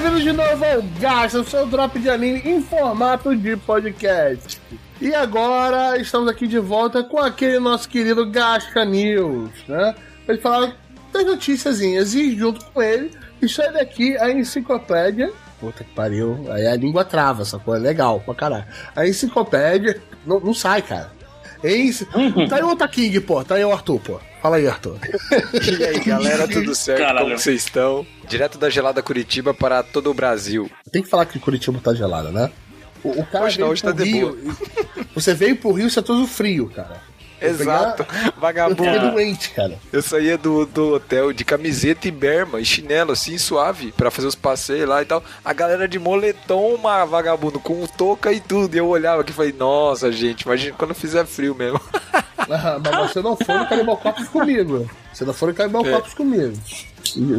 novo ao Gasta, o seu drop de anime em formato de podcast. E agora estamos aqui de volta com aquele nosso querido Gasca News, né? Pra ele falar das noticiazinhas e junto com ele, isso é daqui a enciclopédia. Puta que pariu, aí a língua trava, essa coisa é legal pra caralho. A enciclopédia não, não sai, cara. Ence... Uhum. Tá aí o Otaking, pô, tá aí o Arthur, pô. Fala aí, Arthur. E aí, galera, tudo certo? Caralho. Como vocês estão? Direto da gelada Curitiba para todo o Brasil. Tem que falar que Curitiba tá gelada, né? O, o cara Hoje não, hoje tá de Rio. Você veio pro Rio, você é todo frio, cara. Eu Exato. pegar- Eu Vagabundo. doente, cara. Eu saía do, do hotel de camiseta e berma e chinelo, assim, suave, pra fazer os passeios lá e tal. A galera de moletom, uma vagabundo, com touca e tudo. E eu olhava aqui e falei, nossa, gente, imagina quando fizer frio mesmo. Ah, Mas você não foi no Canibal Copos comigo. Você não foi no Canibal É. Copos comigo.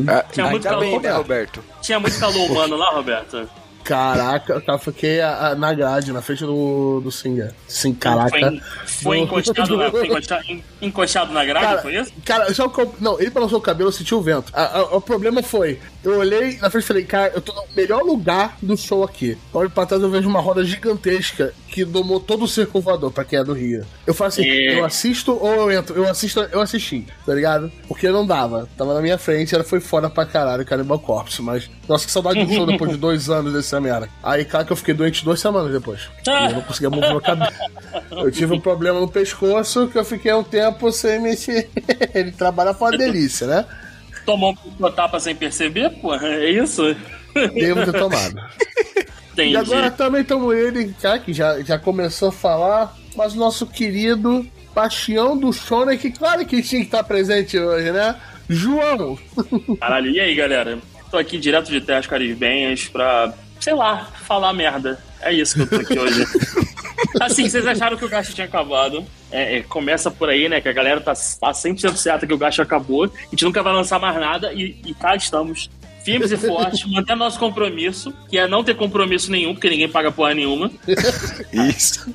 Ah, Tinha muito bem, calor, né, Roberto? Tinha muito calor humano lá, Roberto? Caraca, eu fiquei a- a- na grade, na frente do, do Singer. Sim, caraca. Foi, foi encostado, na, foi encosta- en- encostado na grade, Cara, foi isso? cara, só que não, ele balançou o cabelo, eu senti o vento. A- a- o problema foi, eu olhei na frente e falei, cara, eu tô no melhor lugar do show aqui. Eu olho pra trás eu vejo uma roda gigantesca que domou todo o circo voador, pra quem é do Rio. Eu falo assim, É. eu assisto ou eu entro? Eu assisto, eu assisti, tá ligado? Porque não dava. Tava na minha frente, ela foi fora pra caralho, Cannibal Corpse, mas... Nossa, que saudade do show depois de dois anos dessa merda. Aí, cara, que eu fiquei doente duas semanas depois. Eu não conseguia mover meu cabelo. Eu tive um problema no pescoço que eu fiquei um tempo sem mexer. Ele trabalha foi uma delícia, né? Tomou uma tapa sem perceber, pô? É isso? Devo ter tomado. Entendi. E agora também estamos ele, cara, que já, já começou a falar, mas o nosso querido Bastião do Shonen, que claro que tinha que estar presente hoje, né? João! Caralho, e aí, galera? Tô aqui direto de Terras Caribenhas pra, sei lá, falar merda. É isso que eu tô aqui hoje. Assim, vocês acharam que o gasto tinha acabado. É, é, começa por aí, né? Que a galera tá, tá 100% certa que o gasto acabou. A gente nunca vai lançar mais nada. E, e cá estamos, firmes e fortes, mantendo nosso compromisso, que é não ter compromisso nenhum, porque ninguém paga porra nenhuma. Isso.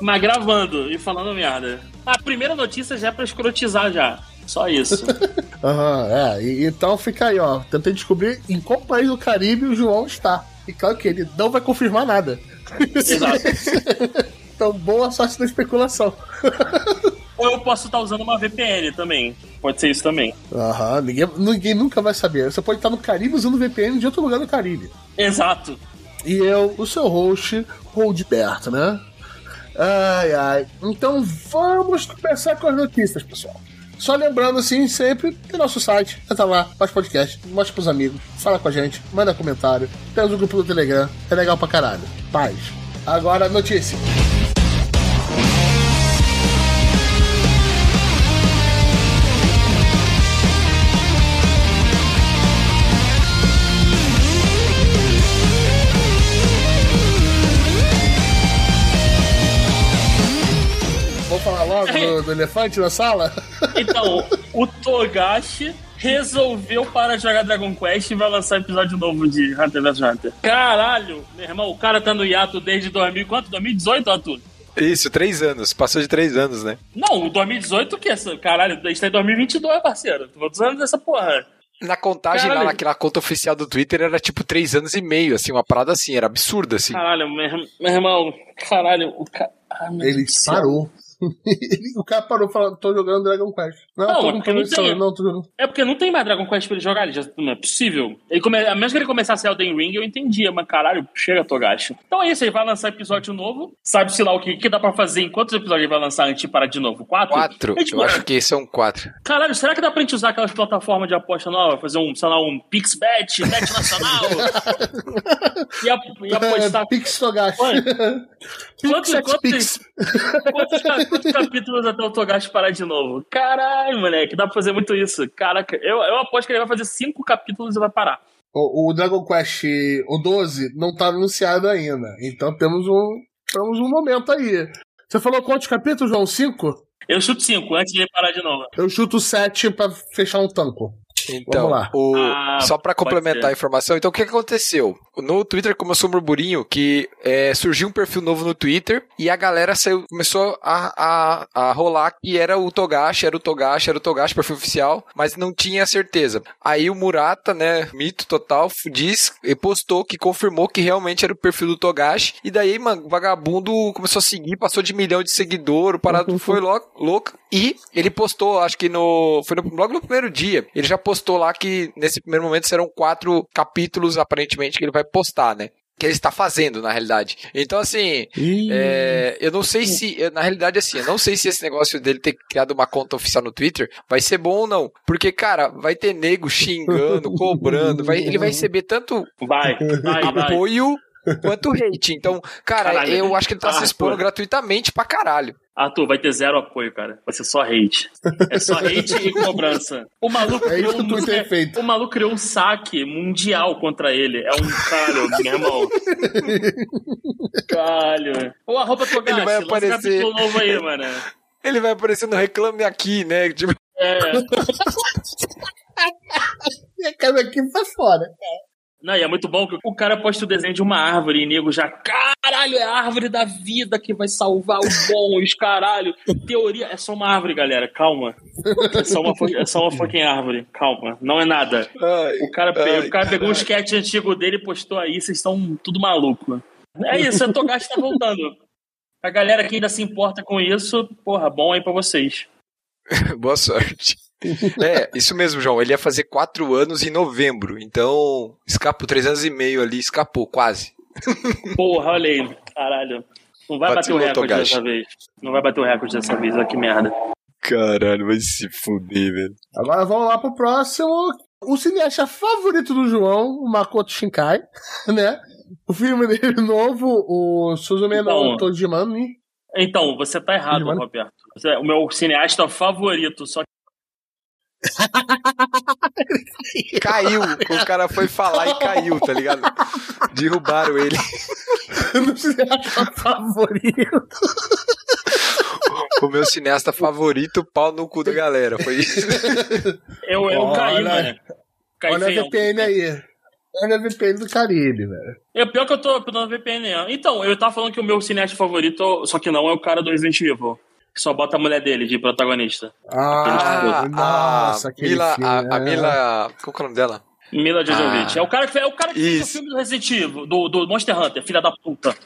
Mas gravando e falando merda. A primeira notícia já é pra escrotizar já. Só isso. Aham, é. e- então fica aí, ó. Tentei descobrir em qual país do Caribe o João está. E claro que ele não vai confirmar nada. Exato. Então, boa sorte na especulação. Ou eu posso estar usando uma VPN também. Pode ser isso também. Aham, ninguém, ninguém nunca vai saber. Você pode estar no Caribe usando VPN de outro lugar do Caribe. Exato. E eu, o seu host, Roldberto, né? Ai, ai. Então vamos começar com as notícias, pessoal. Só lembrando, assim, sempre tem nosso site. Entra lá, faz podcast, mostra pros amigos, fala com a gente, manda comentário. Temos o grupo do Telegram, é legal pra caralho. Paz. Agora, notícia. Do, elefante na sala? Então, o Togashi resolveu parar de jogar Dragon Quest e vai lançar episódio novo de Hunter vs Hunter. Caralho, meu irmão, o cara tá no hiato desde 2000, quanto? 2018, Arthur? Isso, três anos. Passou de três anos, né? Não, o 2018 o que? Caralho, a gente tá em 2022, parceiro. Quantos anos dessa porra? Na contagem lá Caralho. naquela conta oficial do Twitter era tipo três anos e meio, assim, uma parada assim, era absurda, assim. Caralho, meu, irmão- meu irmão, caralho, o cara... Ah, Ele parou. O cara parou falando, tô jogando Dragon Quest. Não, Não, tô é com não conexão, tem. não, tô jogando. É porque não tem mais Dragon Quest pra ele jogar, ele já, não é possível. Ele come, a menos que ele começasse Elden Ring, eu entendia, mas caralho, chega Togashi. Então é isso, ele vai lançar episódio novo, sabe-se lá o que, que dá pra fazer, em quantos episódios ele vai lançar antes de parar de novo? Quatro? Quatro, É, tipo, eu acho que são quatro. Caralho, será que dá pra gente usar aquelas plataformas de aposta nova, fazer um, sei lá, um PixBet, Bet Nacional? e, a, e apostar... É, Pix Togashi. Oi. Quantos, quantos, quantos capítulos até o Togashi parar de novo? Caralho, moleque, dá pra fazer muito isso. Caraca, eu, eu aposto que ele vai fazer cinco capítulos e vai parar. O, o Dragon Quest, o 12, não tá anunciado ainda. Então temos um, temos um momento aí. Você falou quantos capítulos, João? Cinco? Eu chuto cinco antes de ele parar de novo. Eu chuto sete pra fechar um tanco. Então, o- Ah, só pra pode complementar a informação, então o que aconteceu? No Twitter começou um burburinho que é, surgiu um perfil novo no Twitter e a galera saiu, começou a, a, a rolar que era o Togashi, era o Togashi, era o Togashi, perfil oficial, mas não tinha certeza. Aí o Murata, né, mito total, diz e postou que confirmou que realmente era o perfil do Togashi. E daí, mano, o vagabundo começou a seguir, passou de milhão de seguidor, o parado foi lou- louco. E ele postou, acho que no. Foi no, logo no primeiro dia. Ele já postou lá que nesse primeiro momento serão quatro capítulos, aparentemente, que ele vai postar, né? Que ele está fazendo, na realidade. Então, assim, Ih, é, eu não sei se, eu- na realidade, assim, eu não sei se esse negócio dele ter criado uma conta oficial no Twitter vai ser bom ou não. Porque, cara, vai ter nego xingando, cobrando, vai, ele vai receber tanto Vai, vai, vai. apoio quanto hate. Então, cara, Caralho. eu acho que ele tá se Ah, expondo gratuitamente pra caralho. Arthur, vai ter zero apoio, cara. Vai ser só hate. É só hate e cobrança. O maluco É isso criou Twitter é feito. O maluco criou um saque mundial contra ele. É um calho, meu irmão. Calho. Ô, arroba Togashi, Ele vai um aparecer. novo aí, mano. Ele vai aparecer no Reclame Aqui, né? Tipo, É. E a cara aqui foi fora. Não, e é muito bom que o cara posta o desenho de uma árvore e nego já, caralho, é a árvore da vida que vai salvar o bom, os caralho. Teoria, é só uma árvore, galera, calma. É só uma, é só uma fucking árvore, calma, não é nada. ai, O cara, ai, o cara pegou um sketch antigo dele e postou aí, vocês estão tudo maluco. É isso, o Togashi tá voltando. A galera que ainda se importa com isso, porra, bom aí pra vocês. Boa sorte. É, isso mesmo, João. Ele ia fazer quatro anos em novembro. Então, escapou três anos e meio ali, escapou, quase. Porra, olha aí, caralho. Não vai bater o recorde Togashi. dessa vez. Não vai bater o recorde dessa vez, olha que merda. Caralho, vai se fuder, velho. Agora vamos lá pro próximo. O cineasta favorito do João, o Makoto Shinkai, né? O filme dele novo, o Suzume no Então. Tojimani. Então, você tá errado, Mano. Roberto. É o meu cineasta favorito, só que Caiu. O cara foi falar e caiu, tá ligado? Derrubaram ele. o cineasta favorito. O meu cineasta favorito, pau no cu da galera. Foi isso. eu, eu Olha, caí, mano. Caí Olha a. VPN aí. Olha a VPN do Caribe, velho. É pior que eu tô pegando VPN. né? Então, eu tava falando que o meu cineasta favorito, só que não é o cara do Resident Evil. Que só bota a mulher dele de protagonista. Ah, nossa, a Mila, filme, a, a é. Mila, qual que é o nome dela? Mila Jovovich. Ah. É o cara que, é o cara que fez o filme do Resident Evil, do, do Monster Hunter, filha da puta.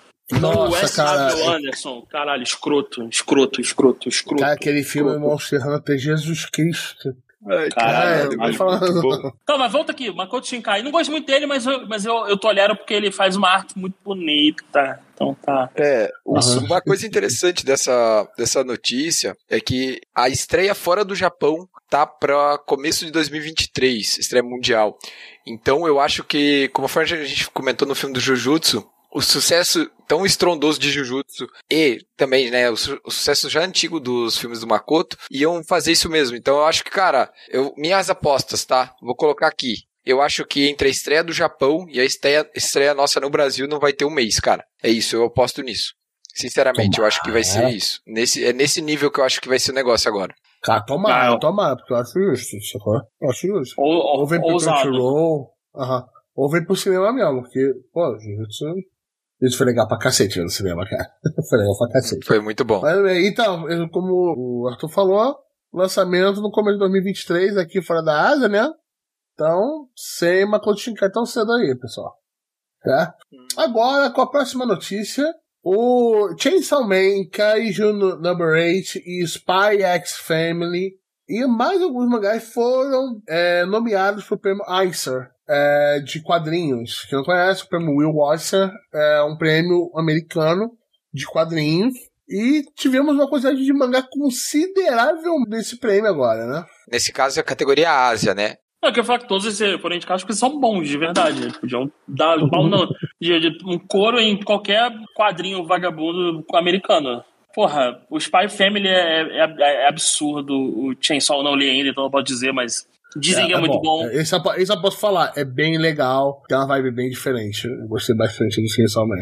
Nossa, cara. W. Anderson. Caralho, escroto, escroto, escroto, escroto. Cara, aquele filme Monster Hunter Jesus Cristo. Ai, Caralho, vai falando. Então, volta aqui, Makoto Shinkai. Não gosto muito dele, mas eu, mas eu, eu tolero porque ele faz uma arte muito bonita. Então tá. É, Aham. uma coisa interessante dessa, dessa notícia é que a estreia fora do Japão tá para começo de 2023, estreia mundial. Então eu acho que, como a gente comentou no filme do Jujutsu, o sucesso tão estrondoso de Jujutsu e também, né, o, su- o sucesso já antigo dos filmes do Makoto iam fazer isso mesmo. Então eu acho que, cara, eu, minhas apostas, tá? Vou colocar aqui. Eu acho que entre a estreia do Japão e a estreia, estreia nossa no Brasil não vai ter um mês, cara. É isso, eu aposto nisso. Sinceramente, eu acho que vai ser Tomara. isso. Nesse, é nesse nível que eu acho que vai ser o negócio agora. Cara, tomara, Ah, tomara, porque eu acho justo, sacou? Eu acho justo. Ou, ou, Ou vem pro. Crunchyroll, aham. Ou vem pro cinema mesmo, porque, pô, Jujutsu. Isso foi legal pra cacete no cinema, cara. foi legal pra cacete. Foi muito bom. Mas, bem, então, como o Arthur falou, lançamento no começo de 2023 aqui fora da Ásia, né? Então, sem Makoto Shinkai tão cedo aí, pessoal. Tá? Agora, com a próxima notícia, o Chainsaw Man, Kaiju no- Number 8 e Spy X Family e mais alguns mangás foram é, nomeados para o prêmio Eisner é, de quadrinhos. Quem não conhece, o prêmio Will Eisner é um prêmio americano de quadrinhos. E tivemos uma quantidade de mangá considerável nesse prêmio agora, né? Nesse caso é a categoria Ásia, né? Não, eu quero falar que todos esses foram indicados porque são bons, de verdade. Eles podiam dar pau no- de, de um couro em qualquer quadrinho vagabundo americano. Porra, o Spy Family é, é- é absurdo. O Chainsaw não li ainda, então não pode dizer, mas dizem que é, muito bom. Esse, eu po- esse eu posso falar, é bem legal, tem uma vibe bem diferente. Eu gostei bastante do Chainsaw Man.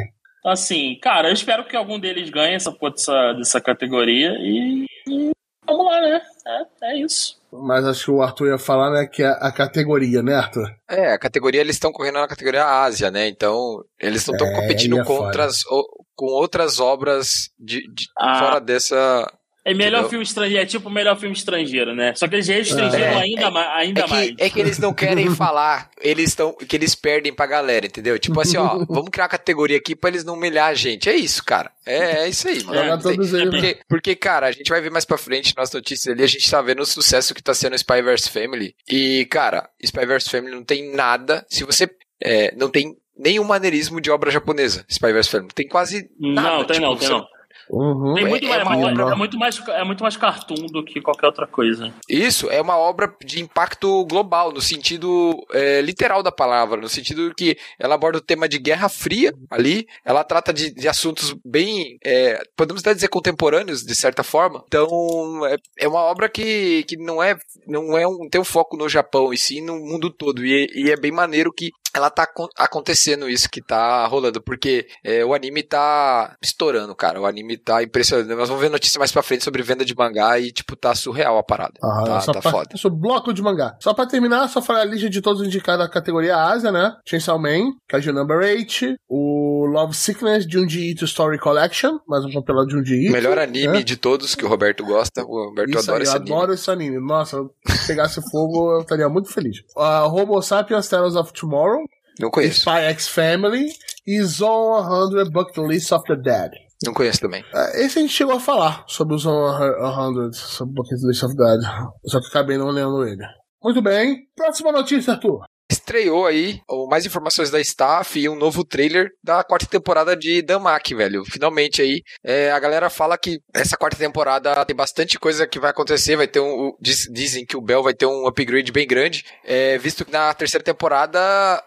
Assim, cara, eu espero que algum deles ganhe essa porra dessa, dessa categoria e, e Vamos lá, né? É, é isso. Mas acho que o Arthur ia falar, né, que é a categoria, né, Arthur? É, a categoria, eles estão correndo na categoria Ásia, né? Então, eles não estão É, competindo é contra as, o- com outras obras de, de- Ah. fora dessa. É melhor Entendeu? filme estrangeiro, é tipo o melhor filme estrangeiro, né? Só que eles já estrangeiro É, ainda, é- ma- ainda É mais. que, é que eles não querem falar, eles estão que eles perdem pra galera, entendeu? Tipo assim, ó, vamos criar uma categoria aqui pra eles não humilhar a gente. É isso, cara. É, é isso aí, mano. Tem- todos eles, porque, porque, cara, a gente vai ver mais pra frente nas notícias ali, a gente tá vendo o sucesso que tá sendo o Spyverse Family. E, cara, Spyverse Family não tem nada. Se você é, não tem nenhum maneirismo de obra japonesa, Spyverse Family. Tem quase nada. Não, tem tipo, não, tem você- não. Uhum. Tem É- muito, é mais, uma é, obra- é muito mais, é muito mais cartoon do que qualquer outra coisa. Isso é uma obra de impacto global, no sentido é, literal da palavra, no sentido que ela aborda o tema de Guerra Fria ali, ela trata de, de assuntos bem, é, podemos até dizer contemporâneos, de certa forma. Então, é, é uma obra que, que não é, não é um, tem um foco no Japão, e sim no mundo todo. E, e é bem maneiro que ela tá acon- acontecendo isso que tá rolando, porque é, o anime tá estourando, cara. O anime tá impressionante. Nós vamos ver notícia mais pra frente sobre venda de mangá e, tipo, tá surreal a parada. Ah, tá só tá pra- foda. Isso, bloco de mangá. Só pra terminar, só falar a lista de todos indicados da categoria Ásia, né? Chainsaw Man, Kaiju Number 8, o Love Sickness, Junji Ito Story Collection, mais um compilado de Junji Ito. Melhor anime né? de todos que o Roberto gosta. O Roberto Isso adora aí, esse eu anime. adoro esse anime. Nossa, se pegasse fogo, eu estaria muito feliz. Uh, Homo Sapiens Tales of Tomorrow, Não conheço. Spy X Family e Zone 100 Bucket List of the Dead. Não conheço também. Uh, esse a gente chegou a falar sobre o Zone 100, sobre Bucket List of the Dead. Só que acabei não lendo ele. Muito bem. Próxima notícia, Arthur. Estreou aí mais informações da staff e um novo trailer da quarta temporada de Damak, velho. Finalmente aí. é, a galera fala que essa quarta temporada tem bastante coisa que vai acontecer. Vai ter um. diz- dizem que o Bell vai ter um upgrade bem grande. é, visto que na terceira temporada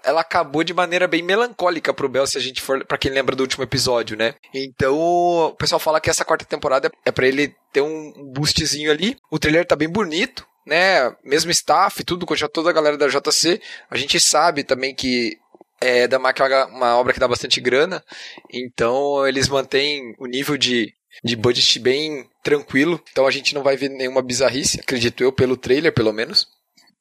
ela acabou de maneira bem melancólica pro Bell, se a gente for. Pra quem lembra do último episódio, né? Então, o pessoal fala que essa quarta temporada é pra ele ter um boostzinho ali. O trailer tá bem bonito. Né, mesmo staff, tudo, toda a galera da JC, a gente sabe também que é, da é uma, obra que dá bastante grana, então eles mantêm o nível de, de budget bem tranquilo, então a gente não vai ver nenhuma bizarrice, acredito eu, pelo trailer, pelo menos.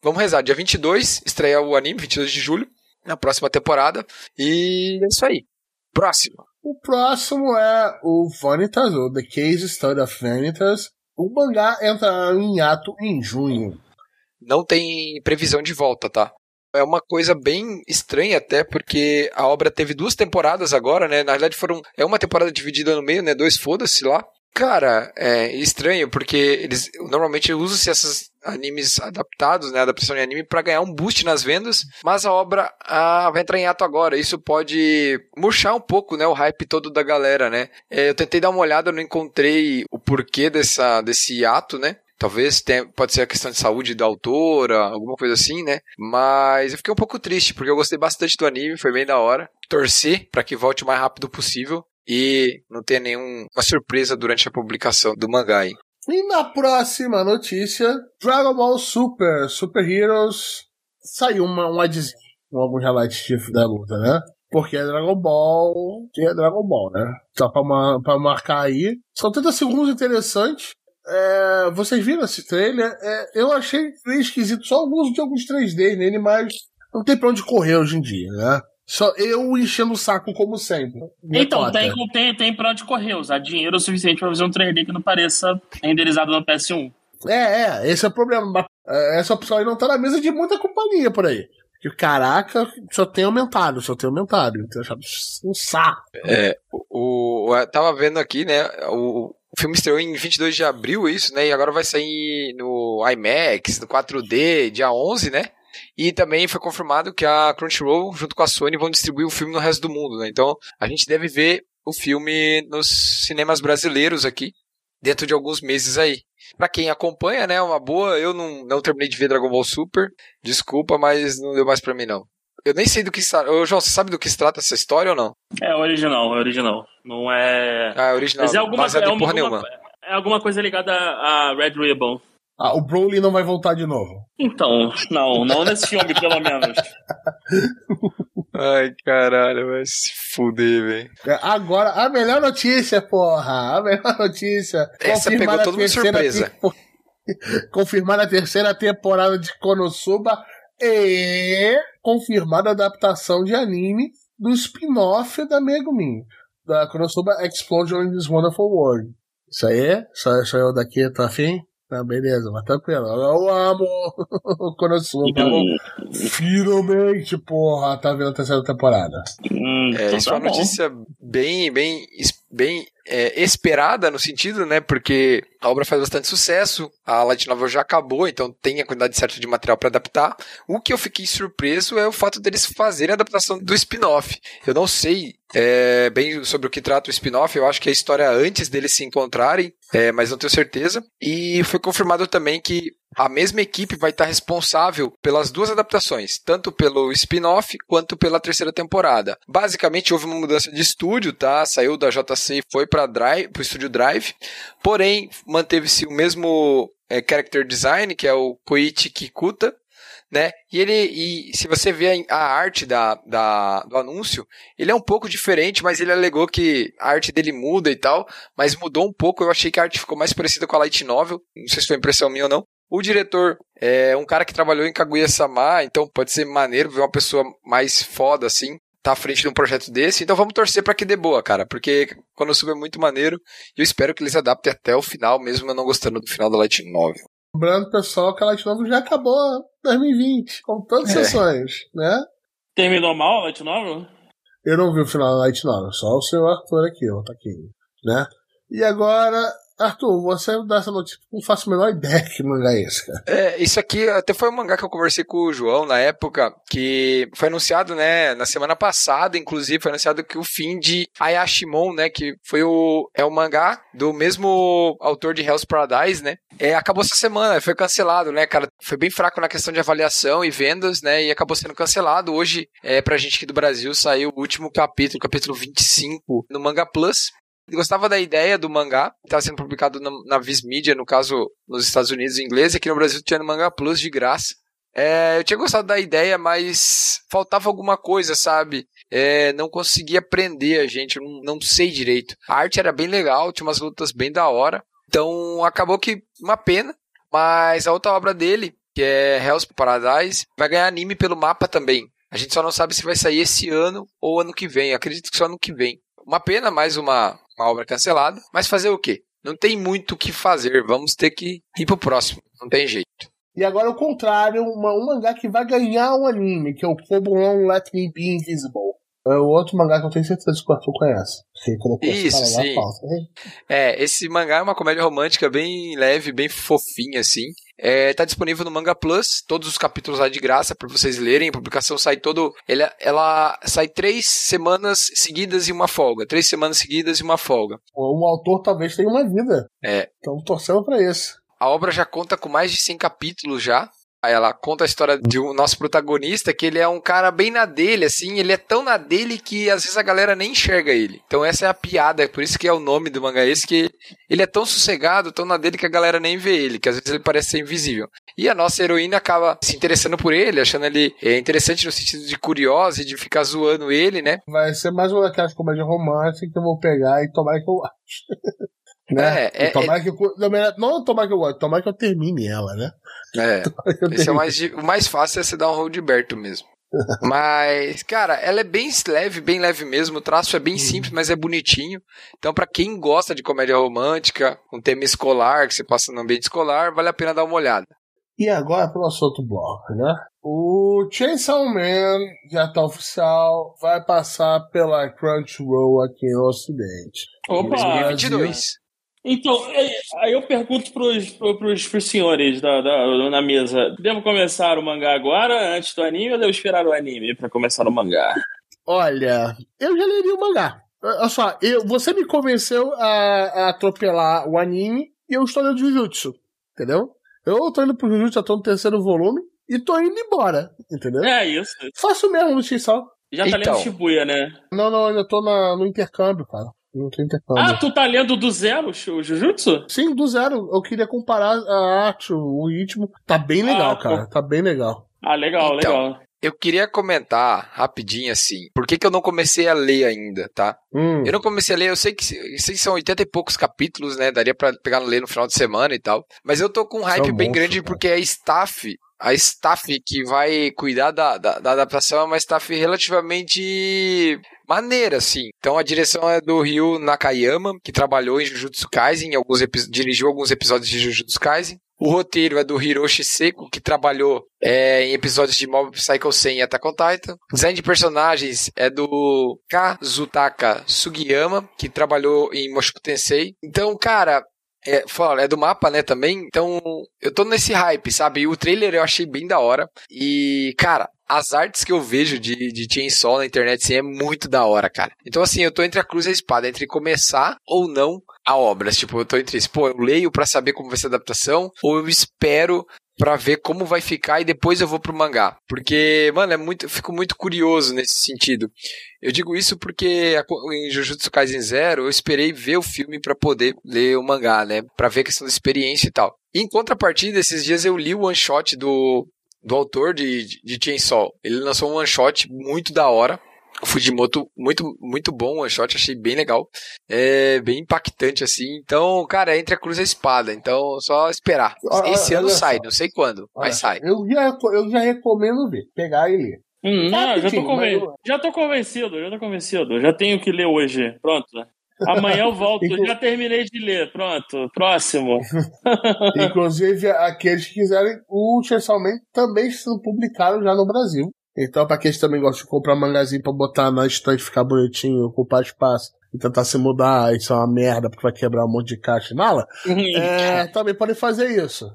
Vamos rezar, dia 22, estreia o anime, 22 de julho, na próxima temporada, e é isso aí. Próximo. O próximo é o Vanitas, ou The Case Study of Vanitas. O mangá entra em ato em junho. não tem previsão de volta, tá? É uma coisa bem estranha até, porque a obra teve duas temporadas agora, né? Na verdade foram. É uma temporada dividida no meio, né? Dois foda-se lá. Cara, é estranho, porque eles normalmente usam-se esses animes adaptados, né? Adaptação de anime, pra ganhar um boost nas vendas, mas a obra ah, vai entrar em ato agora. Isso pode murchar um pouco, né? O hype todo da galera, né? É, eu tentei dar uma olhada, não encontrei o porquê dessa, desse ato, né? Talvez tenha, pode ser a questão de saúde da autora, alguma coisa assim, né? Mas eu fiquei um pouco triste, porque eu gostei bastante do anime, foi bem da hora. Torcer para que volte o mais rápido possível e não tenha nenhuma surpresa durante a publicação do mangá aí. E na próxima notícia, Dragon Ball Super, Super Heroes, saiu uma, um adzinho com alguns de- da luta, né? Porque é Dragon Ball, que é Dragon Ball, né? Só pra, ma- pra marcar aí. São 30 segundos interessantes. É, vocês viram esse trailer? É, eu achei esquisito só o uso de alguns 3D nele, mas não tem pra onde correr hoje em dia, né? Só eu enchendo o saco como sempre. Minha então, cota. tem, tem, tem pra onde correr, usar dinheiro o suficiente pra fazer um 3D que não pareça renderizado no PS1. É, é, esse é o problema. É, Essa opção aí não tá na mesa de muita companhia por aí. Porque, caraca, só tem aumentado, só tem aumentado. Então, achava um saco. É, o, o- eu tava vendo aqui, né? O, o filme estreou em 22 de abril, isso, né? E agora vai sair no IMAX, no 4D, dia 11, né? E também foi confirmado que a Crunchyroll, junto com a Sony, vão distribuir o filme no resto do mundo, né? Então, a gente deve ver o filme nos cinemas brasileiros aqui, dentro de alguns meses aí. Pra quem acompanha, né, uma boa. Eu não, não terminei de ver Dragon Ball Super, desculpa, mas não deu mais pra mim, não. Eu nem sei do que se trata. Ô, João, você sabe do que se trata essa história ou não? É original, é original. Não é. Ah, é original. Mas é alguma, é alguma- nenhuma. é alguma coisa ligada a Red Ribbon. Ah, o Broly não vai voltar de novo. Então, não, não nesse filme, pelo menos. Ai, caralho, vai se fuder, velho. É, Agora, a melhor notícia, porra! A melhor notícia. Essa pegou todo mundo surpresa. confirmada a terceira temporada de Konosuba e confirmada a adaptação de anime do spin-off da Megumin, da Konosuba Explosion in this Wonderful World. Isso aí? Só, só eu daqui, tá afim? Tá, beleza, mas tranquilo. Eu amo o Konosuba. Finalmente, porra, tá vendo a terceira temporada. Hum, É, então isso tá é uma bom. notícia bem, bem, bem é, esperada no sentido, né? Porque a obra faz bastante sucesso, a Light Novel já acabou, então tem a quantidade certa de material para adaptar. O que eu fiquei surpreso é o fato deles fazerem a adaptação do spin-off. Eu não sei é, bem sobre o que trata o spin-off, eu acho que é a história antes deles se encontrarem, é, mas não tenho certeza. E foi confirmado também que a mesma equipe vai estar responsável pelas duas adaptações, tanto pelo spin-off quanto pela terceira temporada. Basicamente houve uma mudança de estúdio, tá? Saiu da JC e foi para pro estúdio Drive. Porém, manteve-se o mesmo é, character design, que é o Koichi Kikuta, né? E ele, e se você vê a arte da, da, do anúncio, ele é um pouco diferente, mas ele alegou que a arte dele muda e tal, mas mudou um pouco. Eu achei que a arte ficou mais parecida com a Light Novel. Não sei se foi impressão minha ou não. O diretor é um cara que trabalhou em Kaguya-sama, então pode ser maneiro ver uma pessoa mais foda assim, tá à frente de um projeto desse. Então vamos torcer pra que dê boa, cara, porque quando sube é muito maneiro e eu espero que eles adaptem até o final, mesmo eu não gostando do final da Light Novel. Lembrando, pessoal, que a Light Novel já acabou em 2020, com todas as É. sessões, né? Terminou mal, Light Novel? Eu não vi o final da Light Novel, só o seu Arthur aqui, ó, tá aqui, né? E agora, Arthur, você dá essa notícia, não faço a menor ideia que mangá é esse, cara. É, isso aqui até foi um mangá que eu conversei com o João na época, que foi anunciado, né, na semana passada, inclusive, foi anunciado que o fim de Ayashimon, né, que foi o, é o mangá do mesmo autor de Hell's Paradise, né, é, acabou essa semana, foi cancelado, né, cara, foi bem fraco na questão de avaliação e vendas, né, e acabou sendo cancelado. Hoje, é, pra gente aqui do Brasil, saiu o último capítulo, capítulo 25, no Manga Plus, gostava da ideia do mangá, estava sendo publicado na, na Viz Media, no caso nos Estados Unidos em inglês, e aqui no Brasil tinha no Manga Plus de graça. É, eu tinha gostado da ideia, mas faltava alguma coisa, sabe? É, não conseguia prender a gente, não, não sei direito. A arte era bem legal, tinha umas lutas bem da hora. Então acabou que uma pena, mas a outra obra dele, que é Hell's Paradise, vai ganhar anime pelo mapa também. A gente só não sabe se vai sair esse ano ou ano que vem. Acredito que só ano que vem. Uma pena, mais uma, uma obra cancelada. Mas fazer o quê? Não tem muito o que fazer. Vamos ter que ir pro próximo. Não tem jeito. E agora o contrário, uma, um mangá que vai ganhar um anime, que é o Kobulon Let Me Be Invisible. É o outro mangá que eu tenho certeza que o Arthur conhece. Você colocou esse Isso, lá, sim. É, esse mangá é uma comédia romântica bem leve, bem fofinha, assim. É, tá disponível no Manga Plus, todos os capítulos lá de graça para vocês lerem. A publicação sai todo. Ela, ela sai três semanas seguidas e uma folga. Três semanas seguidas e uma folga. O autor talvez tenha uma vida. É. Então torcendo pra isso. A obra já conta com mais de 100 capítulos já. Aí ela conta a história de um nosso protagonista, que ele é um cara bem na dele, assim, ele é tão na dele que às vezes a galera nem enxerga ele. Então essa é a piada, é por isso que é o nome do mangá esse, que ele é tão sossegado, tão na dele que a galera nem vê ele, que às vezes ele parece ser invisível. E a nossa heroína acaba se interessando por ele, achando ele é, interessante no sentido de curiosa e de ficar zoando ele, né? Vai ser mais uma daquelas comédias românticas que eu vou pegar e tomara que eu ache. né? É, é, E tomara que eu, não, tomara que eu tomara que eu termine ela, né? É. Esse é o mais, o mais fácil é você dar um Roldberto mesmo. Mas, cara, ela é bem leve, bem leve mesmo. O traço é bem Uhum. simples, mas é bonitinho. Então, pra quem gosta de comédia romântica, um tema escolar, que você passa no ambiente escolar, vale a pena dar uma olhada. E agora pro nosso outro bloco, né? O Chainsaw Man já tá oficial, vai passar pela Crunchyroll aqui no Ocidente. Opa! Brasil. 2022. Então, é, aí eu pergunto pros, pro- pros, pros senhores da, da- na mesa: devo começar o mangá agora, antes do anime, ou devo esperar o anime pra começar o mangá? Olha, eu já leria o mangá. Olha só, eu, você me convenceu a, a atropelar o anime e eu estou lendo Jujutsu, entendeu? Eu tô indo pro Jujutsu, já tô no terceiro volume e tô indo embora, entendeu? É isso. Faço mesmo no Chainsaw. Já tá Então. lendo Shibuya, né? Não, não, ainda tô na, no intercâmbio, cara. Não tem intercâmbio. Ah, tu tá lendo do zero o Jujutsu? Sim, do zero. Eu queria comparar a arte, o ritmo. Tá bem legal, Ah, cara. Tá bem legal. Ah, legal, Então. legal. eu queria comentar rapidinho assim, por que, que eu não comecei a ler ainda, tá? Hum. Eu não comecei a ler, eu sei que, eu sei que são 80 e poucos capítulos, né? Daria pra pegar no ler no final de semana e tal. Mas eu tô com um hype São bem bons, grande cara. porque a staff, a staff que vai cuidar da, da, da adaptação é uma staff relativamente maneira, assim. Então a direção é do Ryu Nakayama, que trabalhou em Jujutsu Kaisen, alguns dirigiu alguns episódios de Jujutsu Kaisen. O roteiro é do Hiroshi Seko, que trabalhou é, em episódios de Mob Psycho 100 e Attack on Titan. O design de personagens é do Kazutaka Sugiyama, que trabalhou em Mushoku Tensei. Então, cara, é, fala, é do mapa, né, também. Então, eu tô nesse hype, sabe? E o trailer eu achei bem da hora. E, cara, as artes que eu vejo de, de Chainsaw na internet, assim, é muito da hora, cara. Então, assim, eu tô entre a cruz e a espada, entre começar ou não a obra. Tipo, eu tô entre isso. Pô, eu leio pra saber como vai ser a adaptação, ou eu espero pra ver como vai ficar e depois eu vou pro mangá. Porque, mano, é muito, eu fico muito curioso nesse sentido. Eu digo isso porque em Jujutsu Kaisen Zero eu esperei ver o filme pra poder ler o mangá, né? Pra ver a questão da experiência e tal. Em contrapartida, esses dias eu li o one shot do, do autor de, de de Chainsaw. Ele lançou um one shot muito da hora. O Fujimoto, muito, muito bom o one shot, achei bem legal. É bem impactante, assim. Então, cara, é entre a cruz e a espada. Então, só esperar. Ah, Esse olha ano sai, só. não sei quando, Olha, mas sai. Eu já, eu já recomendo ver, pegar e ler. Hum, não, já tô, conven... mas- já tô convencido, já tô convencido. Já tenho que ler hoje. Pronto. Amanhã eu volto. Inclu- Já terminei de ler. Pronto. Próximo. Inclusive, aqueles que quiserem, o Man também sendo publicado já no Brasil. Então, pra aqueles que também gostam de comprar mangazinho pra botar na estante, ficar bonitinho, ocupar espaço e tentar se mudar, isso é uma merda porque vai quebrar um monte de caixa e mala, é, também podem fazer isso.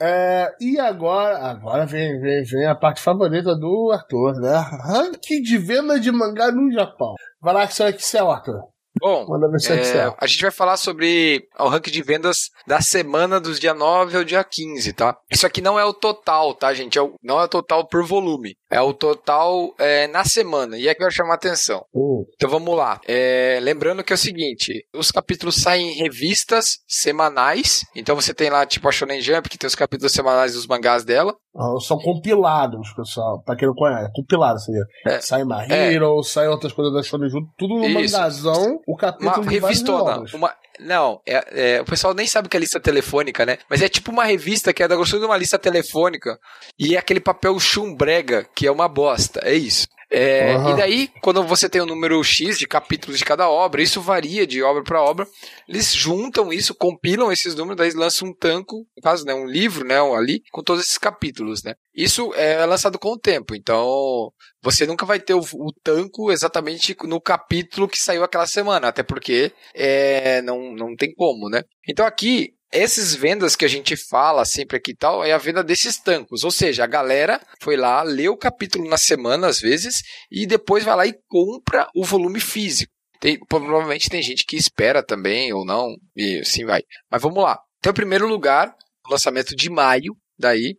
É, e agora, agora vem, vem, vem a parte favorita do Arthur, né? Ranking de venda de mangá no Japão. Vai lá que você é Excel, Arthur. Bom, é É, a gente vai falar sobre o ranking de vendas da semana dos dia 9 ao dia 15, tá? Isso aqui não é o total, tá, gente? É o- não é o total por volume. É o total é, na semana. E é que quero chamar a atenção. Hum, Então vamos lá. É, lembrando que é o seguinte: os capítulos saem em revistas semanais. Então você tem lá, tipo, a Shonen Jump, que tem os capítulos semanais dos mangás dela. Ah, são compilados, pessoal. Pra quem não conhece, compilado seria. É. Sai My É. Hero, sai outras coisas da Shonen junto, tudo no mangazão, o Uma capítulo de vários revistona. Uma, não, é, é, o pessoal nem sabe o que é lista telefônica, né? Mas é tipo uma revista que é da grossura de uma lista telefônica. E é aquele papel chumbrega, que é uma bosta. É isso. É, Aham. E daí, quando você tem o número X de capítulos de cada obra, isso varia de obra para obra, eles juntam isso, compilam esses números, daí lançam um tanco, no caso, né, um livro, né, um ali, com todos esses capítulos, né. Isso é lançado com o tempo, então você nunca vai ter o, o tanco exatamente no capítulo que saiu aquela semana, até porque é, não, não tem como, né. Então aqui, essas vendas que a gente fala sempre aqui e tal, é a venda desses tancos. Ou seja, a galera foi lá, lê o capítulo na semana, às vezes, e depois vai lá e compra o volume físico. Tem- provavelmente tem gente que espera também, ou não, e assim vai. Mas vamos lá. Então, em primeiro lugar, lançamento de maio, daí,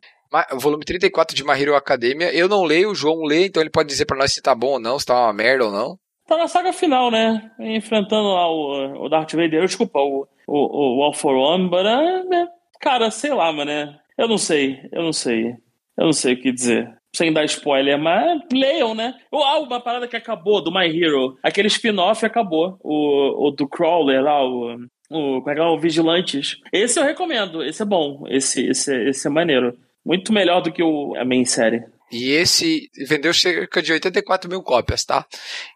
o volume 34 de My Hero Academia. Eu não leio, o João lê, então ele pode dizer pra nós se tá bom ou não, se tá uma merda ou não. Tá na saga final, né? Enfrentando lá o, o Darth Vader. Desculpa, o, o, o All for One, but, é, é, cara, sei lá, mano. né? Eu não sei, eu não sei. Eu não sei o que dizer. Sem dar spoiler, mas leiam, né? Ah, uma parada que acabou do My Hero. Aquele spin-off acabou. O, o do Crawler lá, o. O, como é que é? o Vigilantes. Esse eu recomendo. Esse é bom. Esse, esse, esse é maneiro. Muito melhor do que o, a main série. E esse vendeu cerca de 84 mil cópias, tá?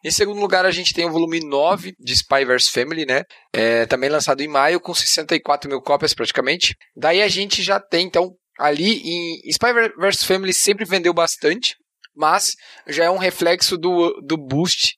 Em segundo lugar, a gente tem o volume 9 de Spy vs Family, né? É, também lançado em maio, com 64 mil cópias praticamente. Daí a gente já tem, então, ali em Spy vs Family sempre vendeu bastante, mas já é um reflexo do, do boost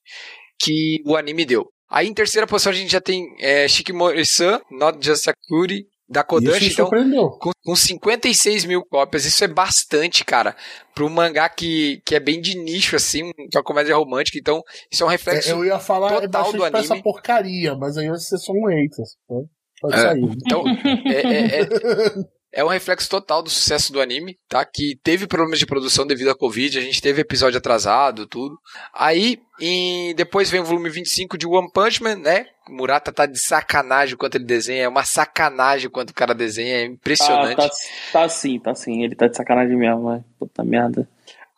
que o anime deu. Aí em terceira posição a gente já tem é, Shikimori-san, Not Just Sakuri, da Kodansha, me então surpreendeu. com, com 56 mil cópias. Isso é bastante, cara. Para um mangá que, que é bem de nicho, assim, que é uma comédia romântica. Então, isso é um reflexo. É, eu ia falar é total bastante do pra essa anime. porcaria, mas aí você só um hater. Pode É. sair. Então, é, é, é, um reflexo total do sucesso do anime, tá? Que teve problemas de produção devido à Covid, a gente teve episódio atrasado, tudo. Aí, em, depois vem o volume 25 de One Punch Man, né? Murata tá de sacanagem quanto ele desenha, é uma sacanagem quanto o cara desenha, é Ah, impressionante. tá, tá sim, tá sim. Ele tá de sacanagem mesmo, mas puta merda.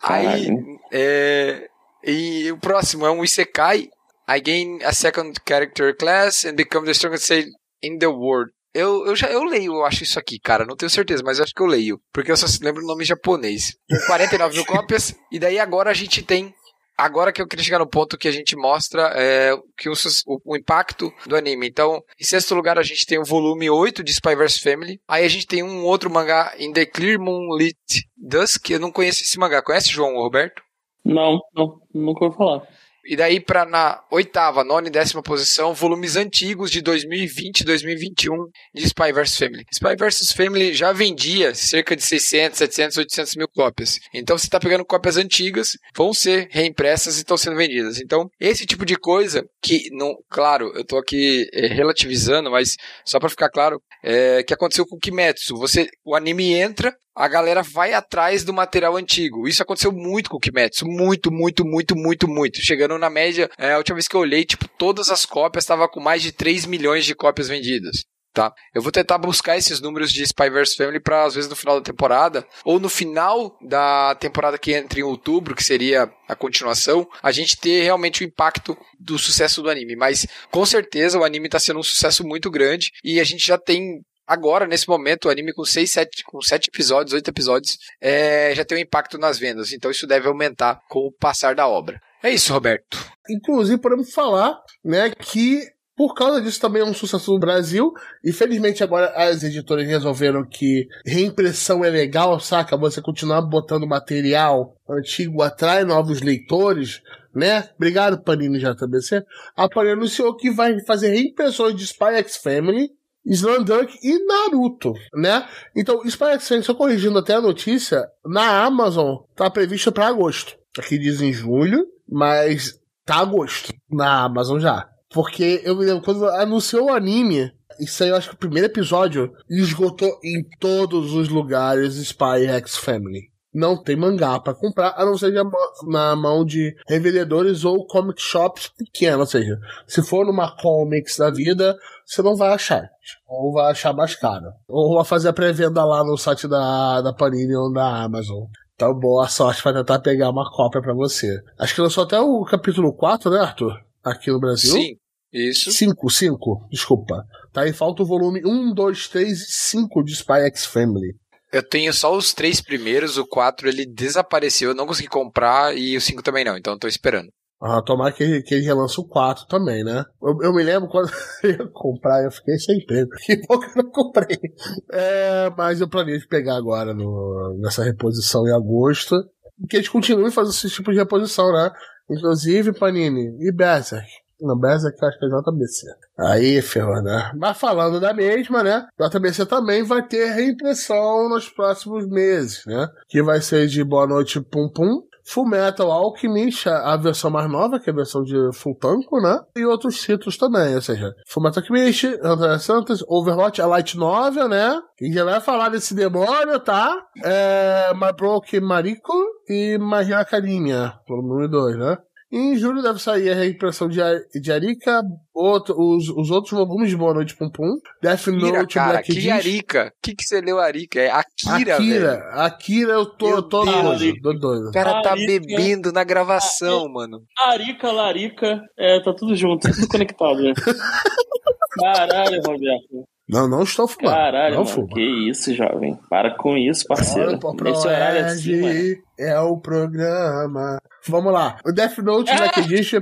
Aí, é, e o próximo é um Isekai. I gain a second character class and become the strongest in the world. Eu, eu já eu leio, eu acho isso aqui, cara. Não tenho certeza, mas acho que eu leio. Porque eu só lembro o nome japonês. 49 mil cópias. E daí agora a gente tem Agora que eu queria chegar no ponto que a gente mostra é, que o, o, o, impacto do anime. Então, em sexto lugar, a gente tem o volume 8 de Spyverse Family. Aí a gente tem um outro mangá, In the Clear Moonlit Dusk. Eu não conheço esse mangá. Conhece, João Roberto? Não, não, nunca ouvi falar. E daí para na oitava, nona e décima posição, volumes antigos de 2020 e 2021 de Spy vs Family. Spy vs Family já vendia cerca de 600, 700, 800 mil cópias. Então você está pegando cópias antigas, vão ser reimpressas e estão sendo vendidas. Então esse tipo de coisa que, não, claro, eu estou aqui é, relativizando, mas só para ficar claro, é, que aconteceu com o Kimetsu. Você, o anime entra, a galera vai atrás do material antigo. Isso aconteceu muito com o Kimetsu. Muito, muito, muito, muito, muito. Chegando na média, é, a última vez que eu olhei, tipo, todas as cópias estavam com mais de 3 milhões de cópias vendidas. Tá? Eu vou tentar buscar esses números de Spyverse Family para às vezes no final da temporada ou no final da temporada que entra em outubro, que seria a continuação, a gente ter realmente o impacto do sucesso do anime. Mas com certeza o anime está sendo um sucesso muito grande e a gente já tem agora, nesse momento, o anime com 6, 7, com 7 episódios, 8 episódios, é, já tem um impacto nas vendas. Então isso deve aumentar com o passar da obra. É isso, Roberto. Inclusive, podemos falar, né, que por causa disso também é um sucesso no Brasil. Infelizmente agora as editoras resolveram que reimpressão é legal, saca? Você continuar botando material antigo atrai novos leitores, né? Obrigado, Panini JBC. A Panini anunciou que vai fazer reimpressões de Spy X Family Slandunk e Naruto, né? Então, Spy só corrigindo até a notícia, na Amazon tá previsto para agosto. Aqui diz em julho, mas tá agosto na Amazon já. Porque eu me lembro, quando anunciou o anime, isso aí eu acho que o primeiro episódio esgotou em todos os lugares Spy X Family não tem mangá para comprar, a não ser na mão de revendedores ou comic shops pequenos. Ou seja, se for numa comics da vida, você não vai achar. Ou vai achar mais caro. Ou vai fazer a pré-venda lá no site da, da Panini ou da Amazon. Então, boa sorte para tentar pegar uma cópia para você. Acho que lançou até o capítulo 4, né, Arthur? Aqui no Brasil. Sim, isso. 5, 5, desculpa. Tá aí falta o volume 1, 2, 3 e 5 de Spy X Family. Eu tenho só os três primeiros, o 4 ele desapareceu, eu não consegui comprar e o 5 também não, então eu tô esperando. Ah, tomara que que ele relance o 4 também, né? Eu, eu me lembro quando eu ia comprar, eu fiquei sem emprego. Que bom que eu não comprei. É, mas eu planejo pegar agora no, nessa reposição em agosto. Que eles continuem fazendo esse tipo de reposição, né? Inclusive, Panini e Berserk. Não, Berserk acho que é JBC. Aí, ferrou, né? Mas falando da mesma, né? JBC também vai ter reimpressão nos próximos meses, né? Que vai ser de Boa Noite Pum Pum, Full Metal Alchemist, a versão mais nova, que é a versão de Full Tanko, né? E outros títulos também, ou seja, Full Metal Alchemist, Hunter Santos, Overwatch, a Light Novel, né? Que já vai falar desse demônio, tá? É, My Broke Mariko e Magia Academia, volume 2, né? Em julho deve sair a reimpressão de, de Arika, outro, os, os outros volumes de Boa Noite Pum Pum, Death Note, cara, Black que Arika? O que, que você leu Arika? É Akira, Akira, velho. Akira, eu tô, eu tô doido, tô doido. O cara tá Arika, bebendo na gravação, a, mano. Arika, Larica, é, tá tudo junto, tudo conectado. Né? Caralho, Roberto. Não, não estou fumando. Caralho, não mano, que isso, jovem. Para com isso, parceiro. Esse horário é assim, mano. É o programa. Vamos lá. O Death Note Black Edition.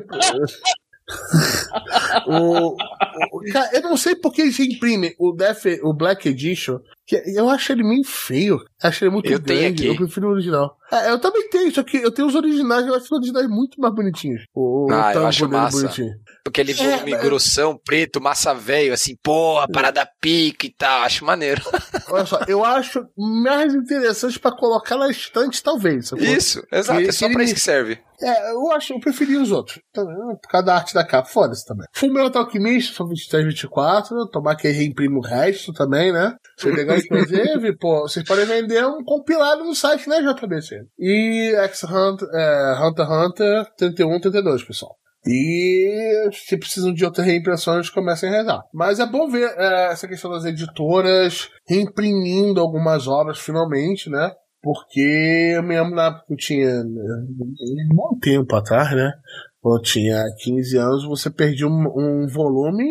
o, o, cara, eu não sei porque eles imprimem o Death, o Black Edition. Que eu acho ele meio feio. Acho ele muito eu grande. Eu prefiro o original. É, eu também tenho, só que eu tenho os originais, eu acho os originais muito mais bonitinhos. O, ah, o eu acho massa. Bonitinho. Aquele é, volume é, grossão, preto, massa velho, assim, porra, parada pica e tal. Acho maneiro. Olha só, eu acho mais interessante pra colocar na estante, talvez. Isso, exato. é só pra isso que serve. É, eu acho, eu preferi os outros. Por causa da arte da capa, foda-se também. Fullmetal Alchemist, são 23, 24. Tomar que reimprime o resto também, né? Se pegar inclusive, pô, vocês podem vender um compilado no site, né, JBC? E X-Hunter, é, Hunter x Hunter 31, 32, pessoal. E se precisam de outras reimpressões, comecem a rezar. Mas é bom ver é, essa questão das editoras reimprimindo algumas obras finalmente, né? Porque eu me lembro na época que eu tinha um bom tempo atrás, né? Quando eu tinha 15 anos, você perdia um, um volume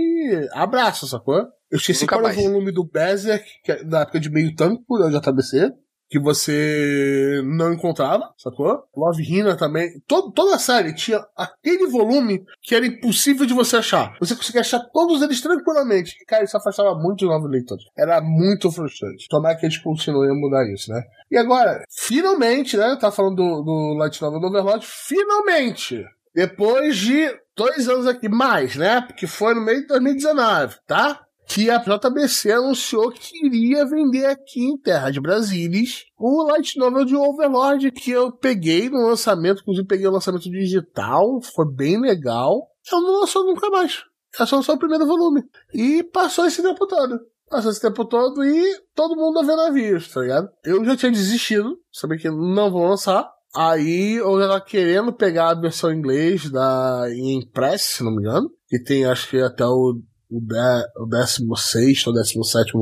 abraço, sacou? Eu esqueci Nunca qual era o mais. volume do Berserk, que é da época de meio tanque por JBC, que você não encontrava, sacou? Love Hina também. Todo, toda a série tinha aquele volume que era impossível de você achar. Você conseguia achar todos eles tranquilamente. E, cara, isso afastava muito de novos leitores. Era muito frustrante. Tomara que eles continuem a mudar isso, né? E agora, finalmente, né? Tá falando do, do Light Novel do Overlord, finalmente! Depois de dois anos aqui, mais, né? Porque foi no meio de 2019, tá? Que a JBC anunciou que iria vender aqui em Terra de Brasília o Light Novel de Overlord, que eu peguei no lançamento, inclusive peguei o lançamento digital, foi bem legal. Eu não lançou nunca mais. É só o primeiro volume. E passou esse tempo todo. Passou esse tempo todo e todo mundo a ver navios, tá ligado? Eu já tinha desistido, sabia que não vou lançar. Aí eu já tava querendo pegar a versão em inglês da Impress, se não me engano. Que tem acho que até o, o, de, o 16 ou 17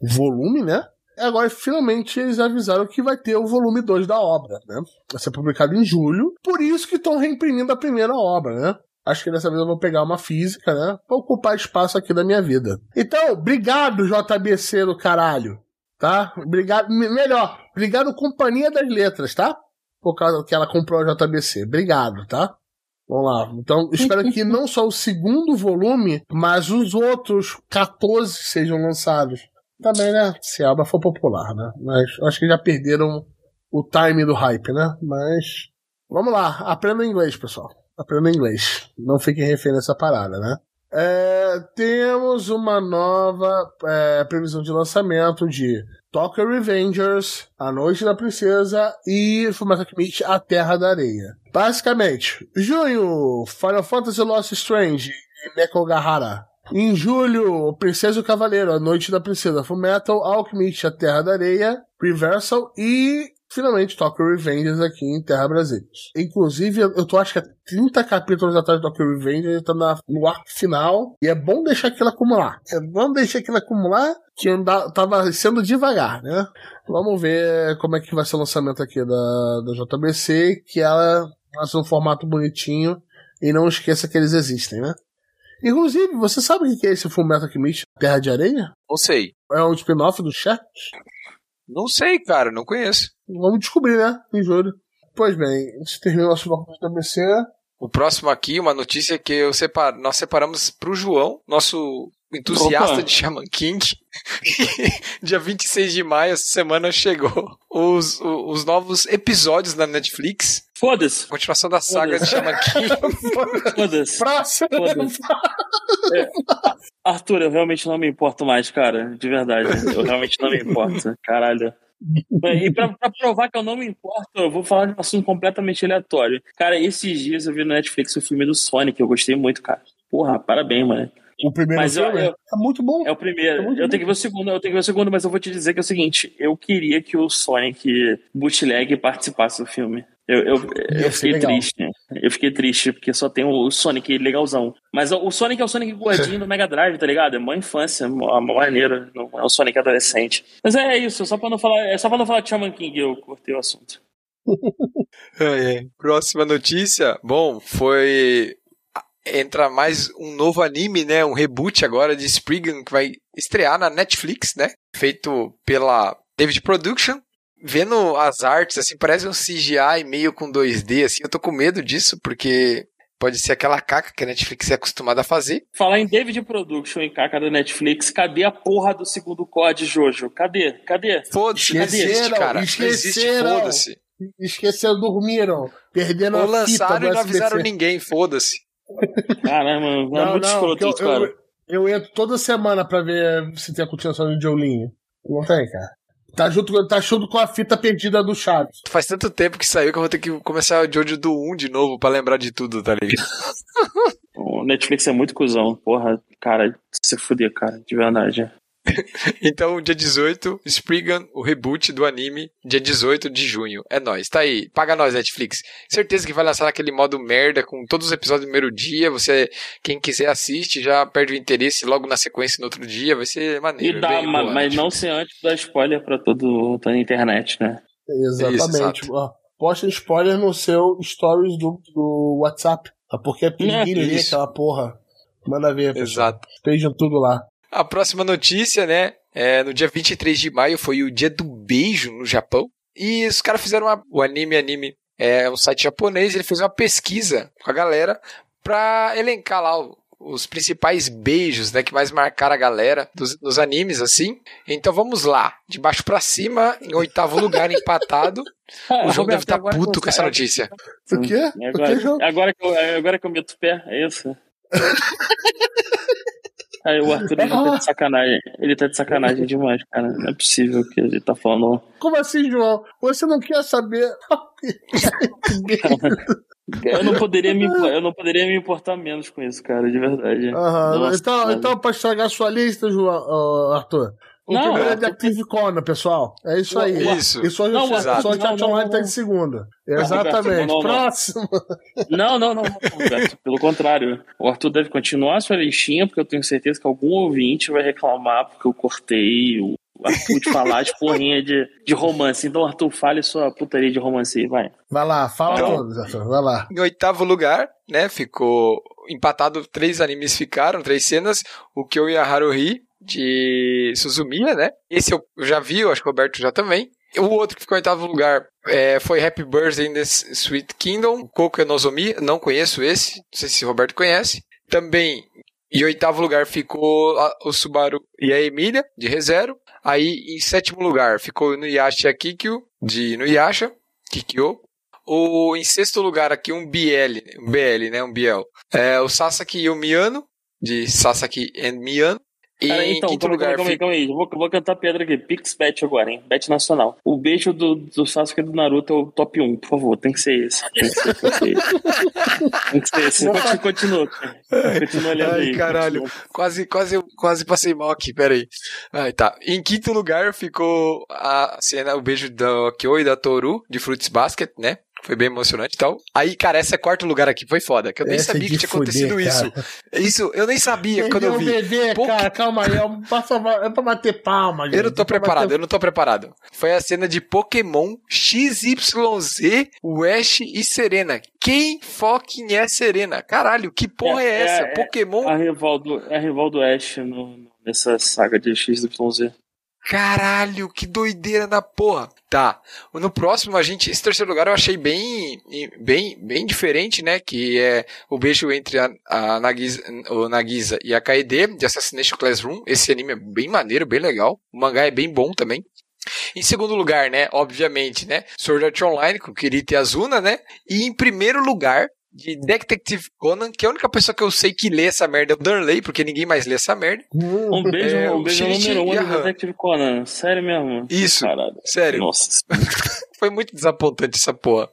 volume, né? E agora finalmente eles avisaram que vai ter o volume 2 da obra, né? Vai ser publicado em julho. Por isso que estão reimprimindo a primeira obra, né? Acho que dessa vez eu vou pegar uma física, né? Pra ocupar espaço aqui da minha vida. Então, obrigado, JBC do caralho. Tá? Obrigado. Melhor, obrigado, Companhia das Letras, tá? Por causa que ela comprou a JBC. Obrigado, tá? Vamos lá. Então, espero que não só o segundo volume, mas os outros 14 sejam lançados. Também, né? Se a obra for popular, né? Mas acho que já perderam o time do hype, né? Mas. Vamos lá. Aprenda inglês, pessoal. Aprenda inglês. Não fiquem refém nessa parada, né? É, temos uma nova é, previsão de lançamento de Tokyo Revengers, A Noite da Princesa e Fullmetal Alchemist, A Terra da Areia. Basicamente, junho, Final Fantasy Lost Strange e Nekogahara. Em julho, Princesa e o Cavaleiro, A Noite da Princesa, Fullmetal Alchemist, A Terra da Areia, Reversal e finalmente Tokyo Revengers aqui em Terra Brasília. Inclusive, eu tô acho que é 30 capítulos atrás de Tokyo Revengers, tá na, no arco final, e é bom deixar aquilo acumular. É bom deixar aquilo acumular, que anda, tava sendo devagar, né? Vamos ver como é que vai ser o lançamento aqui da, da JBC, que ela ser um formato bonitinho, e não esqueça que eles existem, né? Inclusive, você sabe o que é esse Fullmetal Alchemist Terra de Areia? Não sei. É um spin-off do Chat? Não sei, cara, não conheço. Vamos descobrir, né? Em julho. Pois bem, a gente termina nosso bloco de WC. O próximo aqui, uma notícia que eu separo, nós separamos pro João, nosso entusiasta Opa. de Shaman King. Dia 26 de maio, essa semana chegou os, o- os novos episódios da Netflix. Foda-se. Continuação da saga de Shaman King. Foda-se. Próximo! Foda-se. Arthur, eu realmente não me importo mais, cara. De verdade. Eu realmente não me importo. Caralho. E pra, pra provar que eu não me importo, eu vou falar de um assunto completamente aleatório. Cara, esses dias eu vi no Netflix o filme do Sonic, eu gostei muito, cara. Porra, parabéns, mano. O primeiro Mas eu- filme eu- é muito bom. É o primeiro. É eu tenho que ver o segundo, eu tenho que ver o segundo, mas eu vou te dizer que é o seguinte: eu queria que o Sonic Bootleg participasse do filme. Eu, eu, eu fiquei legal. triste. Eu fiquei triste, porque só tem o Sonic legalzão. Mas o Sonic é o Sonic gordinho do Mega Drive, tá ligado? É uma infância, uma maneira. Não é o Sonic adolescente. Mas é isso, só pra não falar. É só pra não falar de Shaman King, eu cortei o assunto. Próxima notícia. Bom, foi. Entra mais um novo anime, né? Um reboot agora de Spriggan que vai estrear na Netflix, né? Feito pela David Production. Vendo as artes, assim, parece um CGI meio com 2D, assim. Eu tô com medo disso, porque pode ser aquela caca que a Netflix é acostumada a fazer. Falar em David Production e caca da Netflix, cadê a porra do segundo COD, Jojo? Cadê? Cadê? Foda-se, Esqueceram, cara. Esqueceram. foda-se. Esqueceram, dormiram. Perderam Ou a fita lançaram e não avisaram ninguém, foda-se. Caramba, mano, é Não, muito não, escroto isso, cara. eu, eu entro toda semana pra ver se tem a continuação do Jolinho. Não tem, cara. Tá junto, tá junto com a fita perdida do Chaves. Faz tanto tempo que saiu que eu vou ter que começar o Jojo do 1 de novo pra lembrar de tudo, tá ligado? O Netflix é muito cuzão. Porra, cara, se fuder, cara, de verdade. Então, dia 18, Spriggan, o reboot do anime, dia 18 de junho. É nóis, tá aí. Paga nós, Netflix. Certeza que vai lançar naquele modo merda, com todos os episódios no primeiro dia. Você, quem quiser assiste, já perde o interesse logo na sequência no outro dia. Vai ser maneiro. E dá, bem ma- boa, mas não ser antes dar spoiler pra todo, toda a internet, né? Exatamente. Isso, Posta spoiler no seu stories do, do WhatsApp. Tá? Porque é pinguinho ali, aquela porra. Manda ver, pessoal. Exato. Estejam tudo lá. A próxima notícia, né? É, no dia 23 de maio foi o dia do beijo no Japão. E os caras fizeram uma, o anime anime é um site japonês, ele fez uma pesquisa com a galera pra elencar lá os principais beijos, né, que mais marcaram a galera dos, dos animes, assim. Então vamos lá, de baixo para cima, em oitavo lugar, empatado. O João deve estar tá puto com essa notícia. O quê? Agora, o quê, agora, que eu, agora que eu meto o pé, é isso? Aí o Arthur ele tá de sacanagem. Ele tá de sacanagem demais, cara. Não é possível que ele tá falando. Como assim, João? Você não quer saber? Eu não poderia me, eu não poderia me importar menos com isso, cara, de verdade. Nossa, então, então, pra estragar sua lista, João, Arthur. O não, primeiro é de Active Conan, pessoal. É isso aí. Isso. E só, não, só, só o chat online tá de segunda. Exatamente. Não, Próximo. Não, não, não, não, Pelo contrário. O Arthur deve continuar a sua listinha, porque eu tenho certeza que algum ouvinte vai reclamar porque eu cortei o Arthur de falar de porrinha de, de romance. Então, Arthur, fale sua putaria de romance aí, vai. Vai lá, fala então, todos, Arthur, vai lá. Em oitavo lugar, né, ficou empatado, três animes ficaram, três cenas, o Kyo e a Haruhi, de Suzumiya, né? Esse eu já vi, eu acho que o Roberto já também. O outro que ficou em oitavo lugar é, foi Happy Birthday in the Sweet Kingdom, Koku Nozomi, não conheço esse, não sei se o Roberto conhece. Também em oitavo lugar ficou o Subaru e a Emília, de ReZero. Aí, em sétimo lugar, ficou o Nuyasha Kikyo, de Nuyasha, Kikyo. O, em sexto lugar aqui, um BL, um BL, né, um Biel. É, o Sasaki e o Miyano, de Sasaki and Miyano. E Cara, então, quinto calma, lugar, calma, calma, calma aí, vou, vou cantar pedra aqui. Pix Bet agora, hein? Bet nacional. O beijo do, do Sasuke e do Naruto é o top 1, por favor. Tem que ser esse. Tem que ser, tem que ser esse. Tem que ser esse. Continua, continua. Continua olhando Ai, aí. caralho. Quase, quase, quase passei mal aqui, peraí. Ai, tá. Em quinto lugar ficou a cena, o beijo da Kyo e da Toru, de Fruits Basket, né? Foi bem emocionante e tal. Aí, cara, esse é quarto lugar aqui foi foda, que eu nem essa sabia que tinha fuder, acontecido cara. isso. Isso, eu nem sabia quando eu vi. Bebê, Pô, cara, calma aí, é pra bater palma, gente. Eu não tô preparado, bater... eu não tô preparado. Foi a cena de Pokémon XYZ, Ash e Serena. Quem fucking é Serena? Caralho, que porra é, é essa? É, Pokémon? A rival do, é a rival do Ash no, nessa saga de XYZ. Caralho, que doideira da porra. Tá. No próximo, a gente. Esse terceiro lugar eu achei bem. bem, bem diferente, né? Que é o beijo entre a, a Nagisa, o Nagisa e a Kaede de Assassination Classroom. Esse anime é bem maneiro, bem legal. O mangá é bem bom também. Em segundo lugar, né, obviamente, né, Sword Art Online com Kirito e Azuna, né? E em primeiro lugar, de Detective Conan, que é a única pessoa que eu sei que lê essa merda é o Darley, porque ninguém mais lê essa merda. Um beijo, é, um beijo número um de Detective Conan. Sério mesmo? Isso. Caralho. Sério. Nossa. Foi muito desapontante essa porra.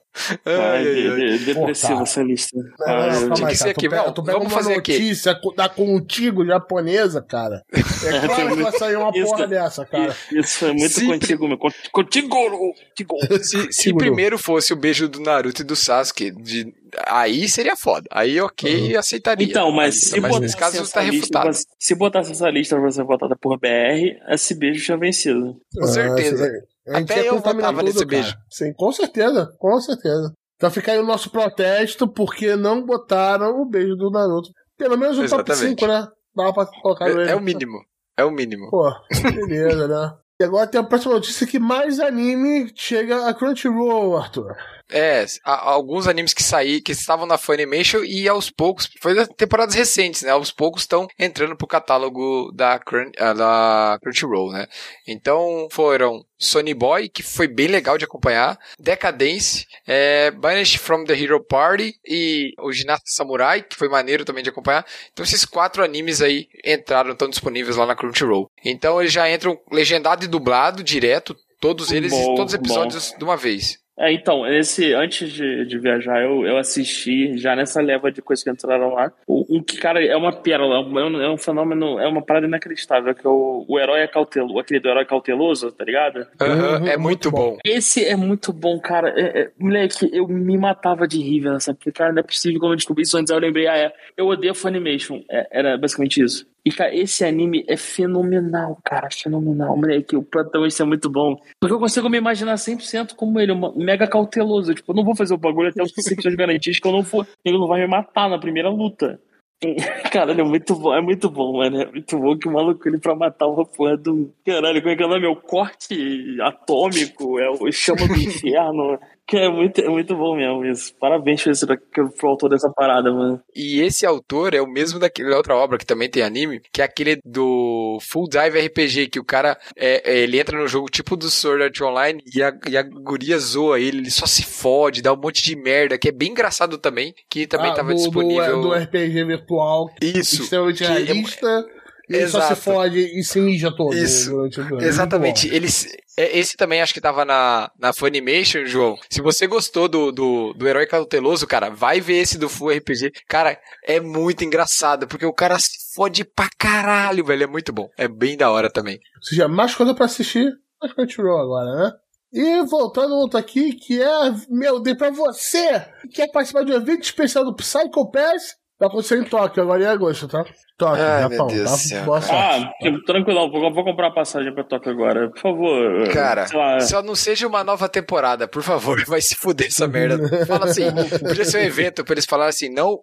Ai, ai. Depressiva essa lista. Não, que ser aqui. Tu, tu pega uma fazer notícia aqui. da Contigo japonesa, cara. É claro que vai sair uma isso, porra dessa, cara. Isso é muito se, contigo, meu. Contigo! contigo. Se, se primeiro fosse o beijo do Naruto e do Sasuke, de, aí seria foda. Aí, ok, uhum. aceitaria. Então, mas se mas nesse caso está refutado. se botasse essa lista pra ser votada por BR, esse beijo tinha vencido. Com certeza. Ah, até eu votava nesse beijo. Sim, com certeza, com certeza. Então fica aí o nosso protesto, porque não botaram o beijo do Naruto. Pelo menos o top 5, né? Dá pra colocar é, é o mínimo. É o mínimo. Pô, beleza, né? E agora tem a próxima notícia que mais anime chega a Crunchyroll, Arthur. É, alguns animes que saí, que estavam na Funimation e aos poucos, foi das temporadas recentes, né? Aos poucos estão entrando pro catálogo da, Crunch, ah, da Crunchyroll, né? Então foram Sony Boy, que foi bem legal de acompanhar, Decadence, é, Banished from the Hero Party e o Ginasta Samurai, que foi maneiro também de acompanhar. Então esses quatro animes aí entraram, estão disponíveis lá na Crunchyroll. Então eles já entram legendado e dublado direto, todos eles, bom, todos os episódios bom. de uma vez. É, então, esse, antes de, de viajar, eu, eu assisti já nessa leva de coisas que entraram lá. O, um que, cara, é uma pérola, é um, é um fenômeno, é uma parada inacreditável, que é o, o herói é cauteloso, aquele do herói cauteloso, tá ligado? Uhum, é muito bom. Esse é muito bom, cara. É, é, moleque, eu me matava de rir, sabe? Porque, cara, não é possível quando eu descobri isso antes, eu lembrei, ah, é, eu odeio Funimation. É, era basicamente isso. E, cara, esse anime é fenomenal, cara, fenomenal, moleque. O protagonista é muito bom. Porque eu consigo me imaginar 100% como ele, mega cauteloso. Tipo, eu não vou fazer o bagulho até os 100% garantias que eu não for. Ele não vai me matar na primeira luta. Caralho, é muito bom, é muito bom, mano. É muito bom que o maluco ele pra matar uma porra do. Caralho, como é que é o nome? É o corte atômico, é o chama do inferno. Que é muito, é muito bom mesmo isso. Parabéns pro, esse, pro autor dessa parada, mano. E esse autor é o mesmo daquela outra obra que também tem anime, que é aquele do Full Dive RPG, que o cara é, é, ele entra no jogo tipo do Sword Art Online e a, e a guria zoa ele, ele só se fode, dá um monte de merda, que é bem engraçado também, que também ah, tava do, disponível. Do, do RPG virtual. Isso. Extremamente é realista. É... Ele Exato. só se fode e se mija todo. Isso. Exatamente. Eles, é, esse também acho que tava na, na Funimation, João. Se você gostou do, do, do Herói Cauteloso, cara, vai ver esse do Full RPG. Cara, é muito engraçado, porque o cara se fode pra caralho, velho. É muito bom. É bem da hora também. Ou seja, mais coisa pra assistir na Crunchyroll agora, né? E voltando outro aqui, que é, meu Deus, pra você que quer participar de um evento especial do Psycho Pass, vai acontecer em Tóquio, agora em agosto, tá? Tóquio, Ai, Japão. Meu Deus tá? céu, Boa Ah, tranquilo, vou, vou comprar passagem pra Tóquio agora. Por favor. Cara, só não seja uma nova temporada, por favor. Vai se fuder essa merda. Fala assim, podia ser um evento pra eles falarem assim, não.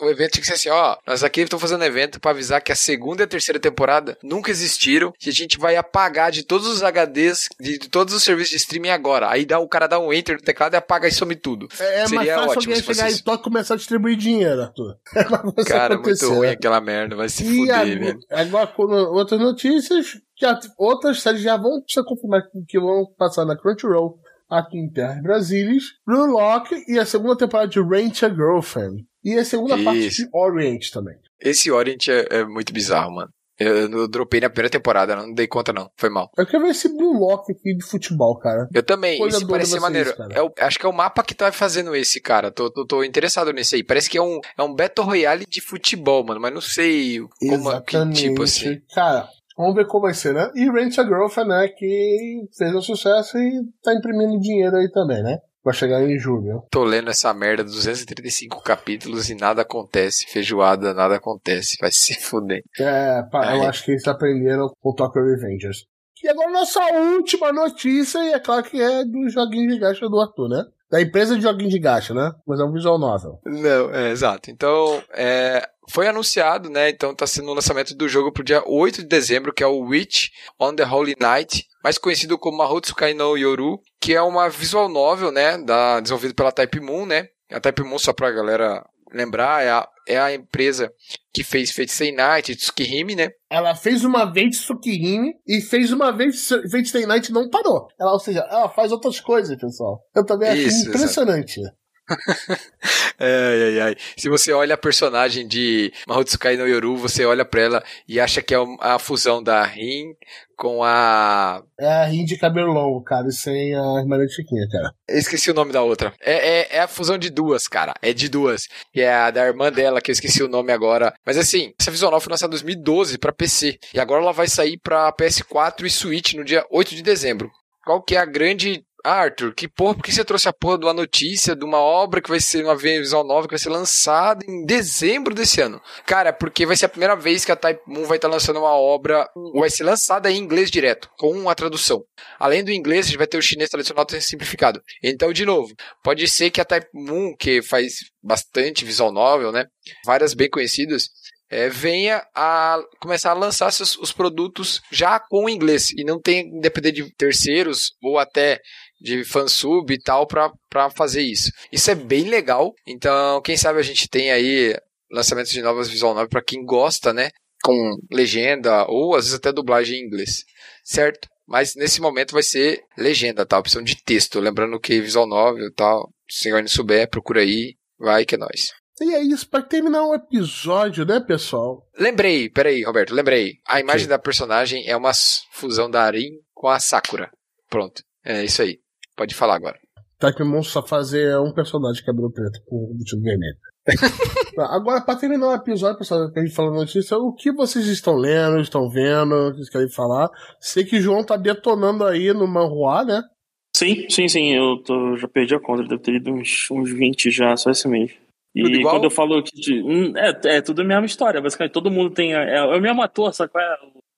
O evento tinha que ser assim, ó, nós aqui estamos fazendo um evento pra avisar que a segunda e a terceira temporada nunca existiram e a gente vai apagar de todos os HDs, de, de todos os serviços de streaming agora. Aí dá, o cara dá um enter no teclado e apaga e some tudo. É, é mais fácil alguém chegar em Tóquio e começar a distribuir dinheiro, Arthur. É cara, muito ruim aquela merda merda, vai se e fuder, velho. Agora, outras notícias, que outras séries já vão ser confirmadas que vão passar na Crunchyroll aqui em Terras Brasílias, Blue Lock e a segunda temporada de Rent a Girlfriend. E a segunda Isso. parte de Orient também. Esse Orient é, é muito bizarro, mano. Eu, eu, dropei na primeira temporada, não dei conta não, foi mal. Eu quero ver esse Blue Lock aqui de futebol, cara. Eu também, Coisa esse parece maneiro. É o, acho que é o mapa que tá fazendo esse, cara. Tô, tô, tô, interessado nesse aí. Parece que é um, é um Battle Royale de futebol, mano, mas não sei como, Exatamente. que tipo assim. Cara, Vamos ver como vai ser, né? E Rent a Girlfriend, né? Que fez um sucesso e tá imprimindo dinheiro aí também, né? Vai chegar em julho. Tô lendo essa merda, 235 capítulos e nada acontece. Feijoada, nada acontece. Vai se fuder. É, pá, eu acho que eles aprenderam com o Tokyo Revengers. E agora nossa última notícia, e é claro que é do joguinho de gacha do Arthur, né? Da empresa de joguinho de gacha, né? Mas é um visual novel. Não, é, exato. Então, é, foi anunciado, né? Então tá sendo o lançamento do jogo pro dia 8 de dezembro, que é o Witch on the Holy Night, mais conhecido como Mahotsukai no Yoru, que é uma visual novel, né? Da, desenvolvido pela Type Moon, né? A Type Moon, só pra galera lembrar, é a, é a empresa que fez Fate Stay Night, Tsukihime, né? Ela fez uma vez Tsukihime e fez uma vez Fate Stay Night e não parou. Ela, ou seja, ela faz outras coisas, pessoal. Eu também acho Isso, impressionante. ai, ai, ai. Se você olha a personagem de Mahotsukai no Yoru, você olha pra ela e acha que é a fusão da Rin com a. É a Rin de cabelo longo, cara, e sem a irmã Chiquinha, cara. Eu esqueci o nome da outra. É, é, é, a fusão de duas, cara. É de duas. Que é a da irmã dela, que eu esqueci o nome agora. Mas assim, essa visual foi lançada em 2012 pra PC. E agora ela vai sair pra PS4 e Switch no dia 8 de dezembro. Qual que é a grande Arthur, que porra, por que você trouxe a porra de uma notícia de uma obra que vai ser uma visual nova que vai ser lançada em dezembro desse ano? Cara, porque vai ser a primeira vez que a Type Moon vai estar tá lançando uma obra, vai ser lançada em inglês direto, com a tradução. Além do inglês, a gente vai ter o chinês tradicional simplificado. Então, de novo, pode ser que a Type Moon, que faz bastante visual novel, né? Várias bem conhecidas, é, venha a começar a lançar seus, os produtos já com inglês e não tem depender de terceiros ou até de fansub e tal para fazer isso. Isso é bem legal. Então, quem sabe a gente tem aí lançamentos de novas visual novel para quem gosta, né? Com legenda ou às vezes até dublagem em inglês, certo? Mas nesse momento vai ser legenda, tá? Opção de texto. Lembrando que visual novel e tal, se alguém não souber, procura aí, vai que é nóis. E é isso, para terminar o episódio, né, pessoal? Lembrei, peraí, Roberto, lembrei. A imagem Sim. da personagem é uma fusão da Arin com a Sakura. Pronto, é isso aí. Pode falar agora. Type Monstro só fazer um personagem cabelo preto com o vestido vermelho. agora, para terminar o episódio, pessoal, que a gente falou notícia, o que vocês estão lendo, estão vendo, vocês querem falar? Sei que o João tá detonando aí no Manhua, né? Sim, sim, sim, eu tô, já perdi a conta, deve ter ido uns, uns 20 já, só esse mês. E Tudo igual? quando eu falo que. de- hum, é, é tudo a mesma história. Basicamente, todo mundo tem. É, é o mesmo ator, só que é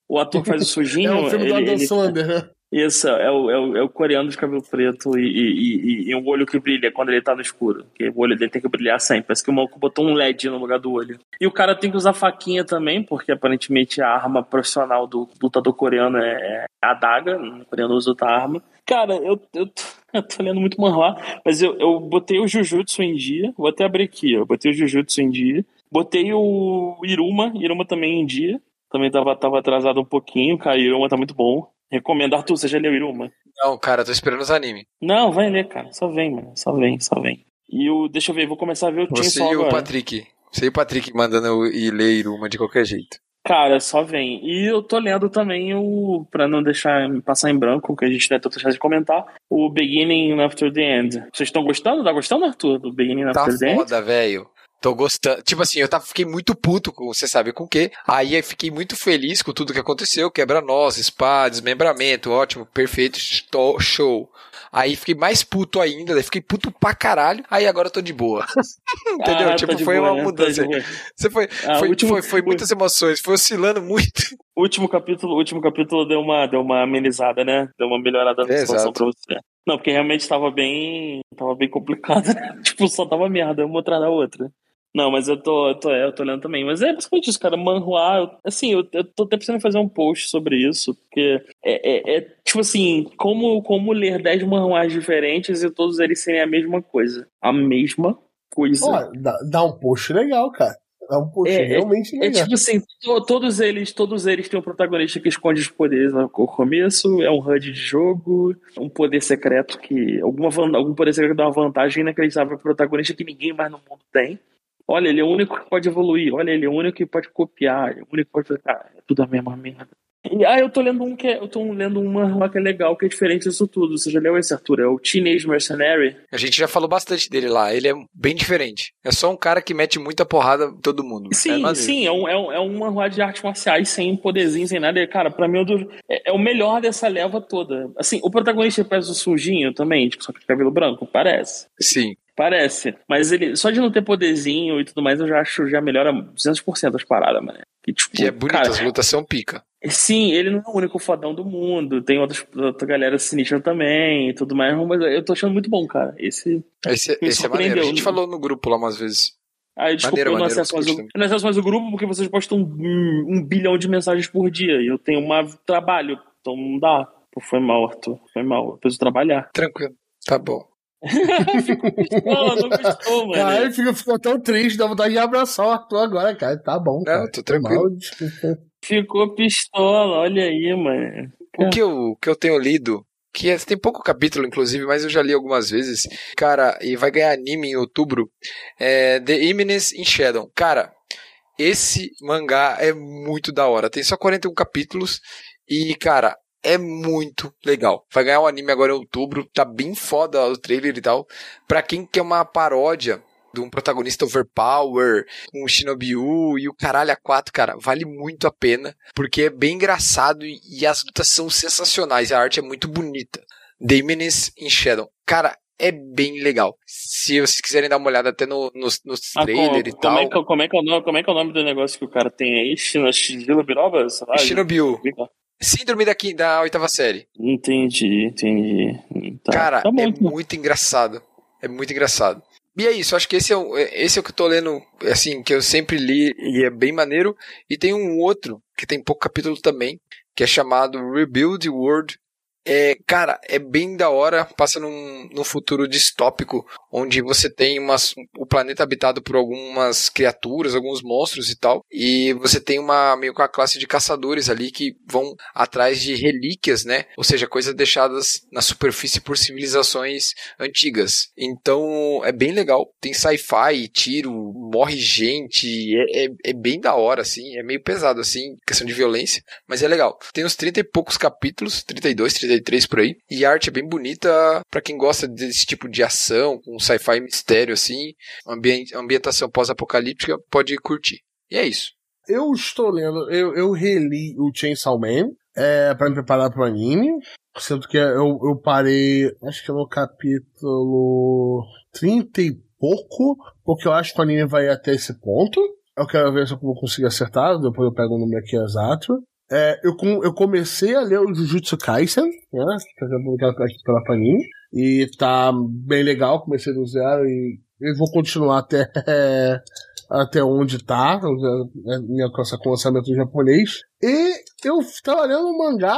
o ator que faz o sujinho. É o filme do ele- Adam ele- Sandler, né? Isso, é o, é, o, é o coreano de cabelo preto e, e, e, e um olho que brilha quando ele tá no escuro. Porque o olho dele tem que brilhar sempre. Parece que o maluco botou um LED no lugar do olho. E o cara tem que usar faquinha também, porque aparentemente a arma profissional do lutador coreano é a adaga. O coreano usa outra arma. Cara, eu, eu, tô, eu tô lendo muito manhwa, mas eu, eu botei o Jujutsu em dia. Vou até abrir aqui. Eu botei o Jujutsu em dia. Botei o Iruma, Iruma também em dia. Também tava, tava atrasado um pouquinho, cara. Iruma tá muito bom. Recomendo. Arthur, você já leu Iruma? Não, cara, tô esperando os anime. Não, vai ler, cara. Só vem, mano. Só vem, só vem. E o. Deixa eu ver, vou começar a ver o Você Chainsaw e o agora. Patrick. Você e o Patrick mandando eu ir ler Iruma de qualquer jeito. Cara, só vem. E eu tô lendo também o. Pra não deixar me passar em branco, que a gente é tanta chance de comentar, o Beginning After the End. Vocês estão gostando? Tá gostando, Arthur? Do Beginning Tá After the End? foda, velho. Tô gostando. Tipo assim, eu tava, fiquei muito puto com, você sabe com o quê? Aí eu fiquei muito feliz com tudo que aconteceu. Quebra-nós, spa, desmembramento, ótimo, perfeito, show. Aí fiquei mais puto ainda, daí fiquei puto pra caralho. Aí agora eu tô de boa. Entendeu? Ah, tipo, foi boa, uma né? Mudança. Você foi, Ah, foi, último- foi, foi muitas emoções, foi oscilando muito. Último capítulo, último capítulo deu uma, deu uma amenizada, né? Deu uma melhorada na É, situação exato. pra você. Não, porque realmente tava bem. Tava bem complicado, né? Tipo, só tava merda, uma atrás da outra. Não, mas eu tô, eu tô, eu tô lendo também. Mas é basicamente isso, cara. Manhua, eu- assim, eu, eu tô até precisando fazer um post sobre isso, porque é, é- é, tipo assim, como, como ler 10 manhuás diferentes e todos eles serem a mesma coisa. A mesma coisa. Ó, dá, dá um post legal, cara. Dá um post É, realmente É legal. tipo assim, to- todos eles, todos eles têm um protagonista que esconde os poderes no começo, é um HUD de jogo, um poder secreto que. Alguma, algum poder secreto dá uma vantagem inacreditável pro protagonista que ninguém mais no mundo tem. Olha, ele é o único que pode evoluir. Olha, ele é o único que pode copiar. Ele é o único que pode fazer. Cara, é tudo a mesma merda. E, ah, eu tô lendo um que é, eu tô lendo um manhwa que é legal, que é diferente disso tudo. Você já leu esse, Arthur? É o Teenage Mercenary. A gente já falou bastante dele lá. Ele é bem diferente. É só um cara que mete muita porrada em todo mundo. é Sim, maneiro. sim, é um, é, um, é um manhwa de artes marciais sem poderzinho, sem nada. E, Cara, pra mim é é, é o melhor dessa leva toda. Assim, o protagonista parece o sujinho também, tipo, só que de cabelo branco, parece. Sim. Parece. Mas ele, só de não ter poderzinho e tudo mais, eu já acho, já melhora 200% as paradas, mano. Que, tipo, E é bonito, cara, as lutas são pica. Sim, ele não é o único fodão do mundo. Tem outras, outra galera sinistra também e tudo mais, mas eu tô achando muito bom, cara. Esse. Esse, esse é maneiro. A gente falou no grupo lá umas vezes. Aí, desculpa, Maneiro, eu não maneiro, acesso, mais o, não acesso mais o grupo porque vocês postam um, um bilhão de mensagens por dia. E eu tenho um trabalho, então não dá. Pô, foi mal, Arthur. Foi mal. Eu preciso trabalhar. Tranquilo. Tá bom. Não, não gostou, mano. Aí ficou, ficou tão triste, dá vontade de abraçar o Arthur agora, cara. Tá bom, cara. Não, tô tranquilo. Mal. Ficou pistola, olha aí, mano. O que eu, o que eu tenho lido, que é- tem pouco capítulo, inclusive, mas eu já li algumas vezes. Cara, e vai ganhar anime em outubro. É The Imminence in Shadow. Cara, esse mangá é muito da hora. Tem só 41 capítulos e, cara, é muito legal. Vai ganhar o anime agora em outubro. Tá bem foda o trailer e tal. Pra quem quer uma paródia de um protagonista overpower, um Shinobiu e o caralho a quatro, cara, vale muito a pena, porque é bem engraçado e, as lutas são sensacionais, a arte é muito bonita. The Imminence in Shadow. Cara, é bem legal. Se vocês quiserem dar uma olhada até no, nos, nos Ah, trailer como, e tal. como, é que, como, é que é o nome, como é que é o nome do negócio que o cara tem aí? Shino- Shigila Biroba? Sei lá, Shinobiu. Síndrome da, da oitava série. Entendi, entendi. Tá. Cara, tá bom, é então. muito engraçado. É muito engraçado. E é isso, acho que esse é, o, esse é o que eu tô lendo, assim, que eu sempre li e é bem maneiro. E tem um outro, que tem pouco capítulo também, que é chamado Rebuild World. É, cara, é bem da hora, passa num, num futuro distópico, onde você tem umas, o planeta habitado por algumas criaturas, alguns monstros e tal, e você tem uma meio que uma classe de caçadores ali que vão atrás de relíquias, né? Ou seja, coisas deixadas na superfície por civilizações antigas. Então é bem legal. Tem sci-fi, tiro, morre gente, é, é, é bem da hora, assim. É meio pesado, assim, questão de violência, mas é legal. Tem uns 30 e poucos capítulos, 32, 33 por aí, e a arte é bem bonita para quem gosta desse tipo de ação, com sci-fi mistério, assim. Ambien ambientação pós-apocalíptica, pode curtir. E é isso. Eu estou lendo, eu, eu reli o Chainsaw Man é, para me preparar pro anime. Sendo que eu, eu parei, acho que no capítulo 30 e pouco, porque eu acho que o anime vai até esse ponto. Eu quero ver se eu vou conseguir acertar, depois eu pego o número aqui exato. É, eu, eu comecei a ler o Jujutsu Kaisen, né? Que é publicado aqui pela Panini. E tá bem legal, comecei do zero e eu vou continuar até, é, até onde tá, minha coisa com lançamento japonês. E eu tava lendo um mangá,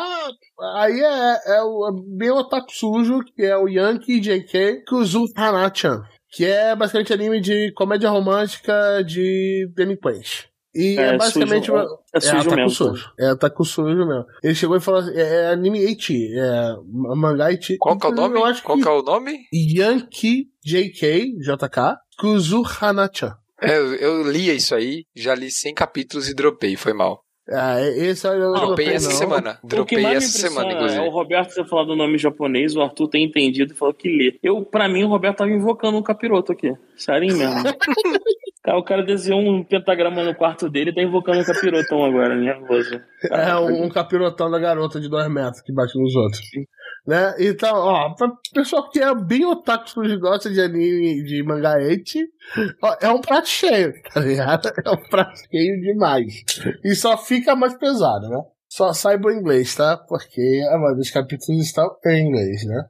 aí é, é, o, é bem otaku sujo, que é o Yankee JK Kuzu Hanachan, que é basicamente anime de comédia romântica de delinquente. E é, é basicamente. Sujo, é, é sujo é, mesmo. Sujo. É, tá com sujo mesmo. Ele chegou e falou assim: é, é anime Eichi, é mangá Eichi. Qual que é o nome? Qual que é o nome? Yankee JK, JK, Kuzu Hanachan. É, eu, eu li isso aí, já li 100 capítulos e dropei, foi mal. Ah, esse eu não dropei essa não. semana. Dropei essa semana, inclusive. É o Roberto ter falado o nome japonês, o Arthur ter entendido e falou que lê. Eu, pra mim, o Roberto tava invocando um capiroto aqui. Sério mesmo. o cara desenhou um pentagrama no quarto dele e tá invocando um capirotão agora, nervoso. É, um, um capirotão da garota de dois metros que bate nos outros. Né? Então, ó, pra pessoal que é bem otaku que gosta de anime de mangá eti, ó, é um prato cheio, tá ligado? É um prato cheio demais. E só fica mais pesado, né? Só saiba o inglês, tá? Porque a maioria dos capítulos estão em inglês, né?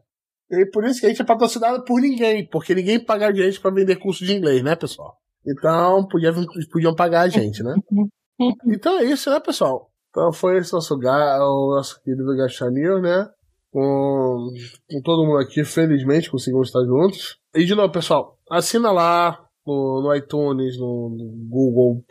E por isso que a gente é patrocinado por ninguém, porque ninguém paga a gente pra vender curso de inglês, né, pessoal? Então, podia, podiam pagar a gente, né? Então é isso, né, pessoal? Então foi esse nosso, o nosso querido Gachanil, né? com, com todo mundo aqui, felizmente conseguimos estar juntos. E de novo, pessoal, assina lá no, no iTunes, no, no, Google,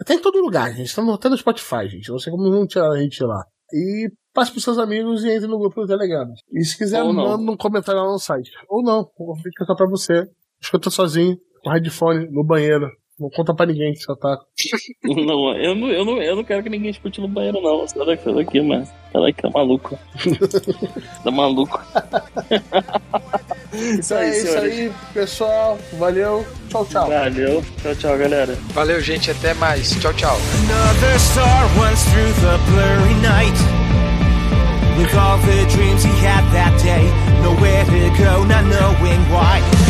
até em todo lugar, gente. Estamos até no Spotify, gente. Não sei como não tirar a gente lá. E passe pros seus amigos e entre no grupo do Telegram. E se quiser, manda um comentário lá no site. Ou não, fica só pra você. Escuta sozinho, com headphone, no banheiro, não conta pra ninguém que você tá. Não, eu não, eu não, eu não quero que ninguém escute no banheiro, não. Sai daqui, daqui, mano. Sai daqui, tá maluco. tá maluco. isso aí, é isso aí, pessoal. Valeu. Tchau, tchau. Valeu. Tchau, tchau, galera. Valeu, gente. Até mais. Tchau, tchau. Another star runs through the blurry night. With all the dreams he had that day. Nowhere to go, not knowing why.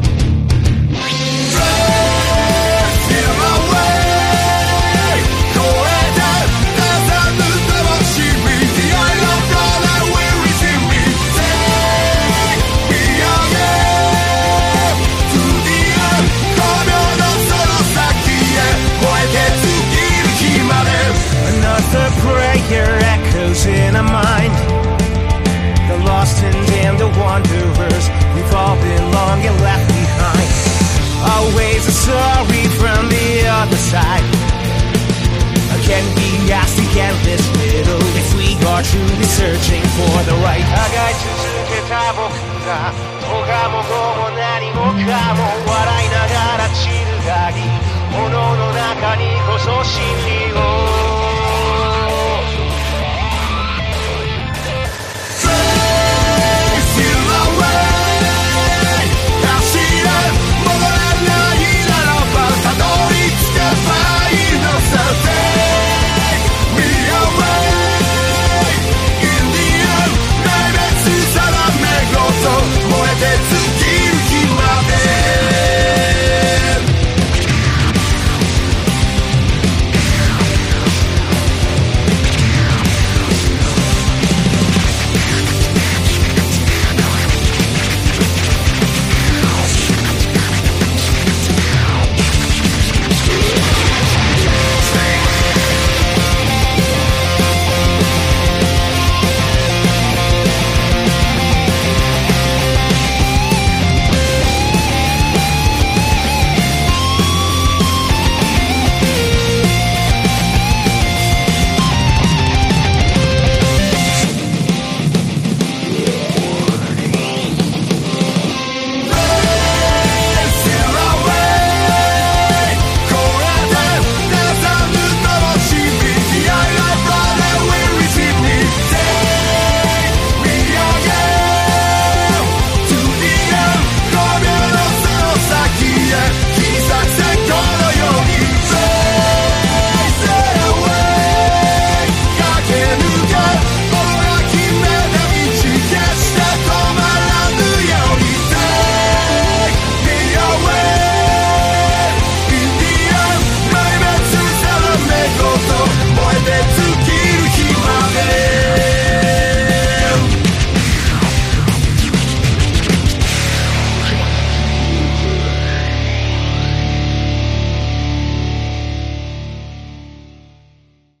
echoes in our mind. The lost and damned, the wanderers, we've all been long and left behind. Always a sorry from the other side. Can be asked the endless riddle if we are truly searching for the right. 互い続けた僕が他も後も何もかも笑いながら散るがり炎の中にこそ真理を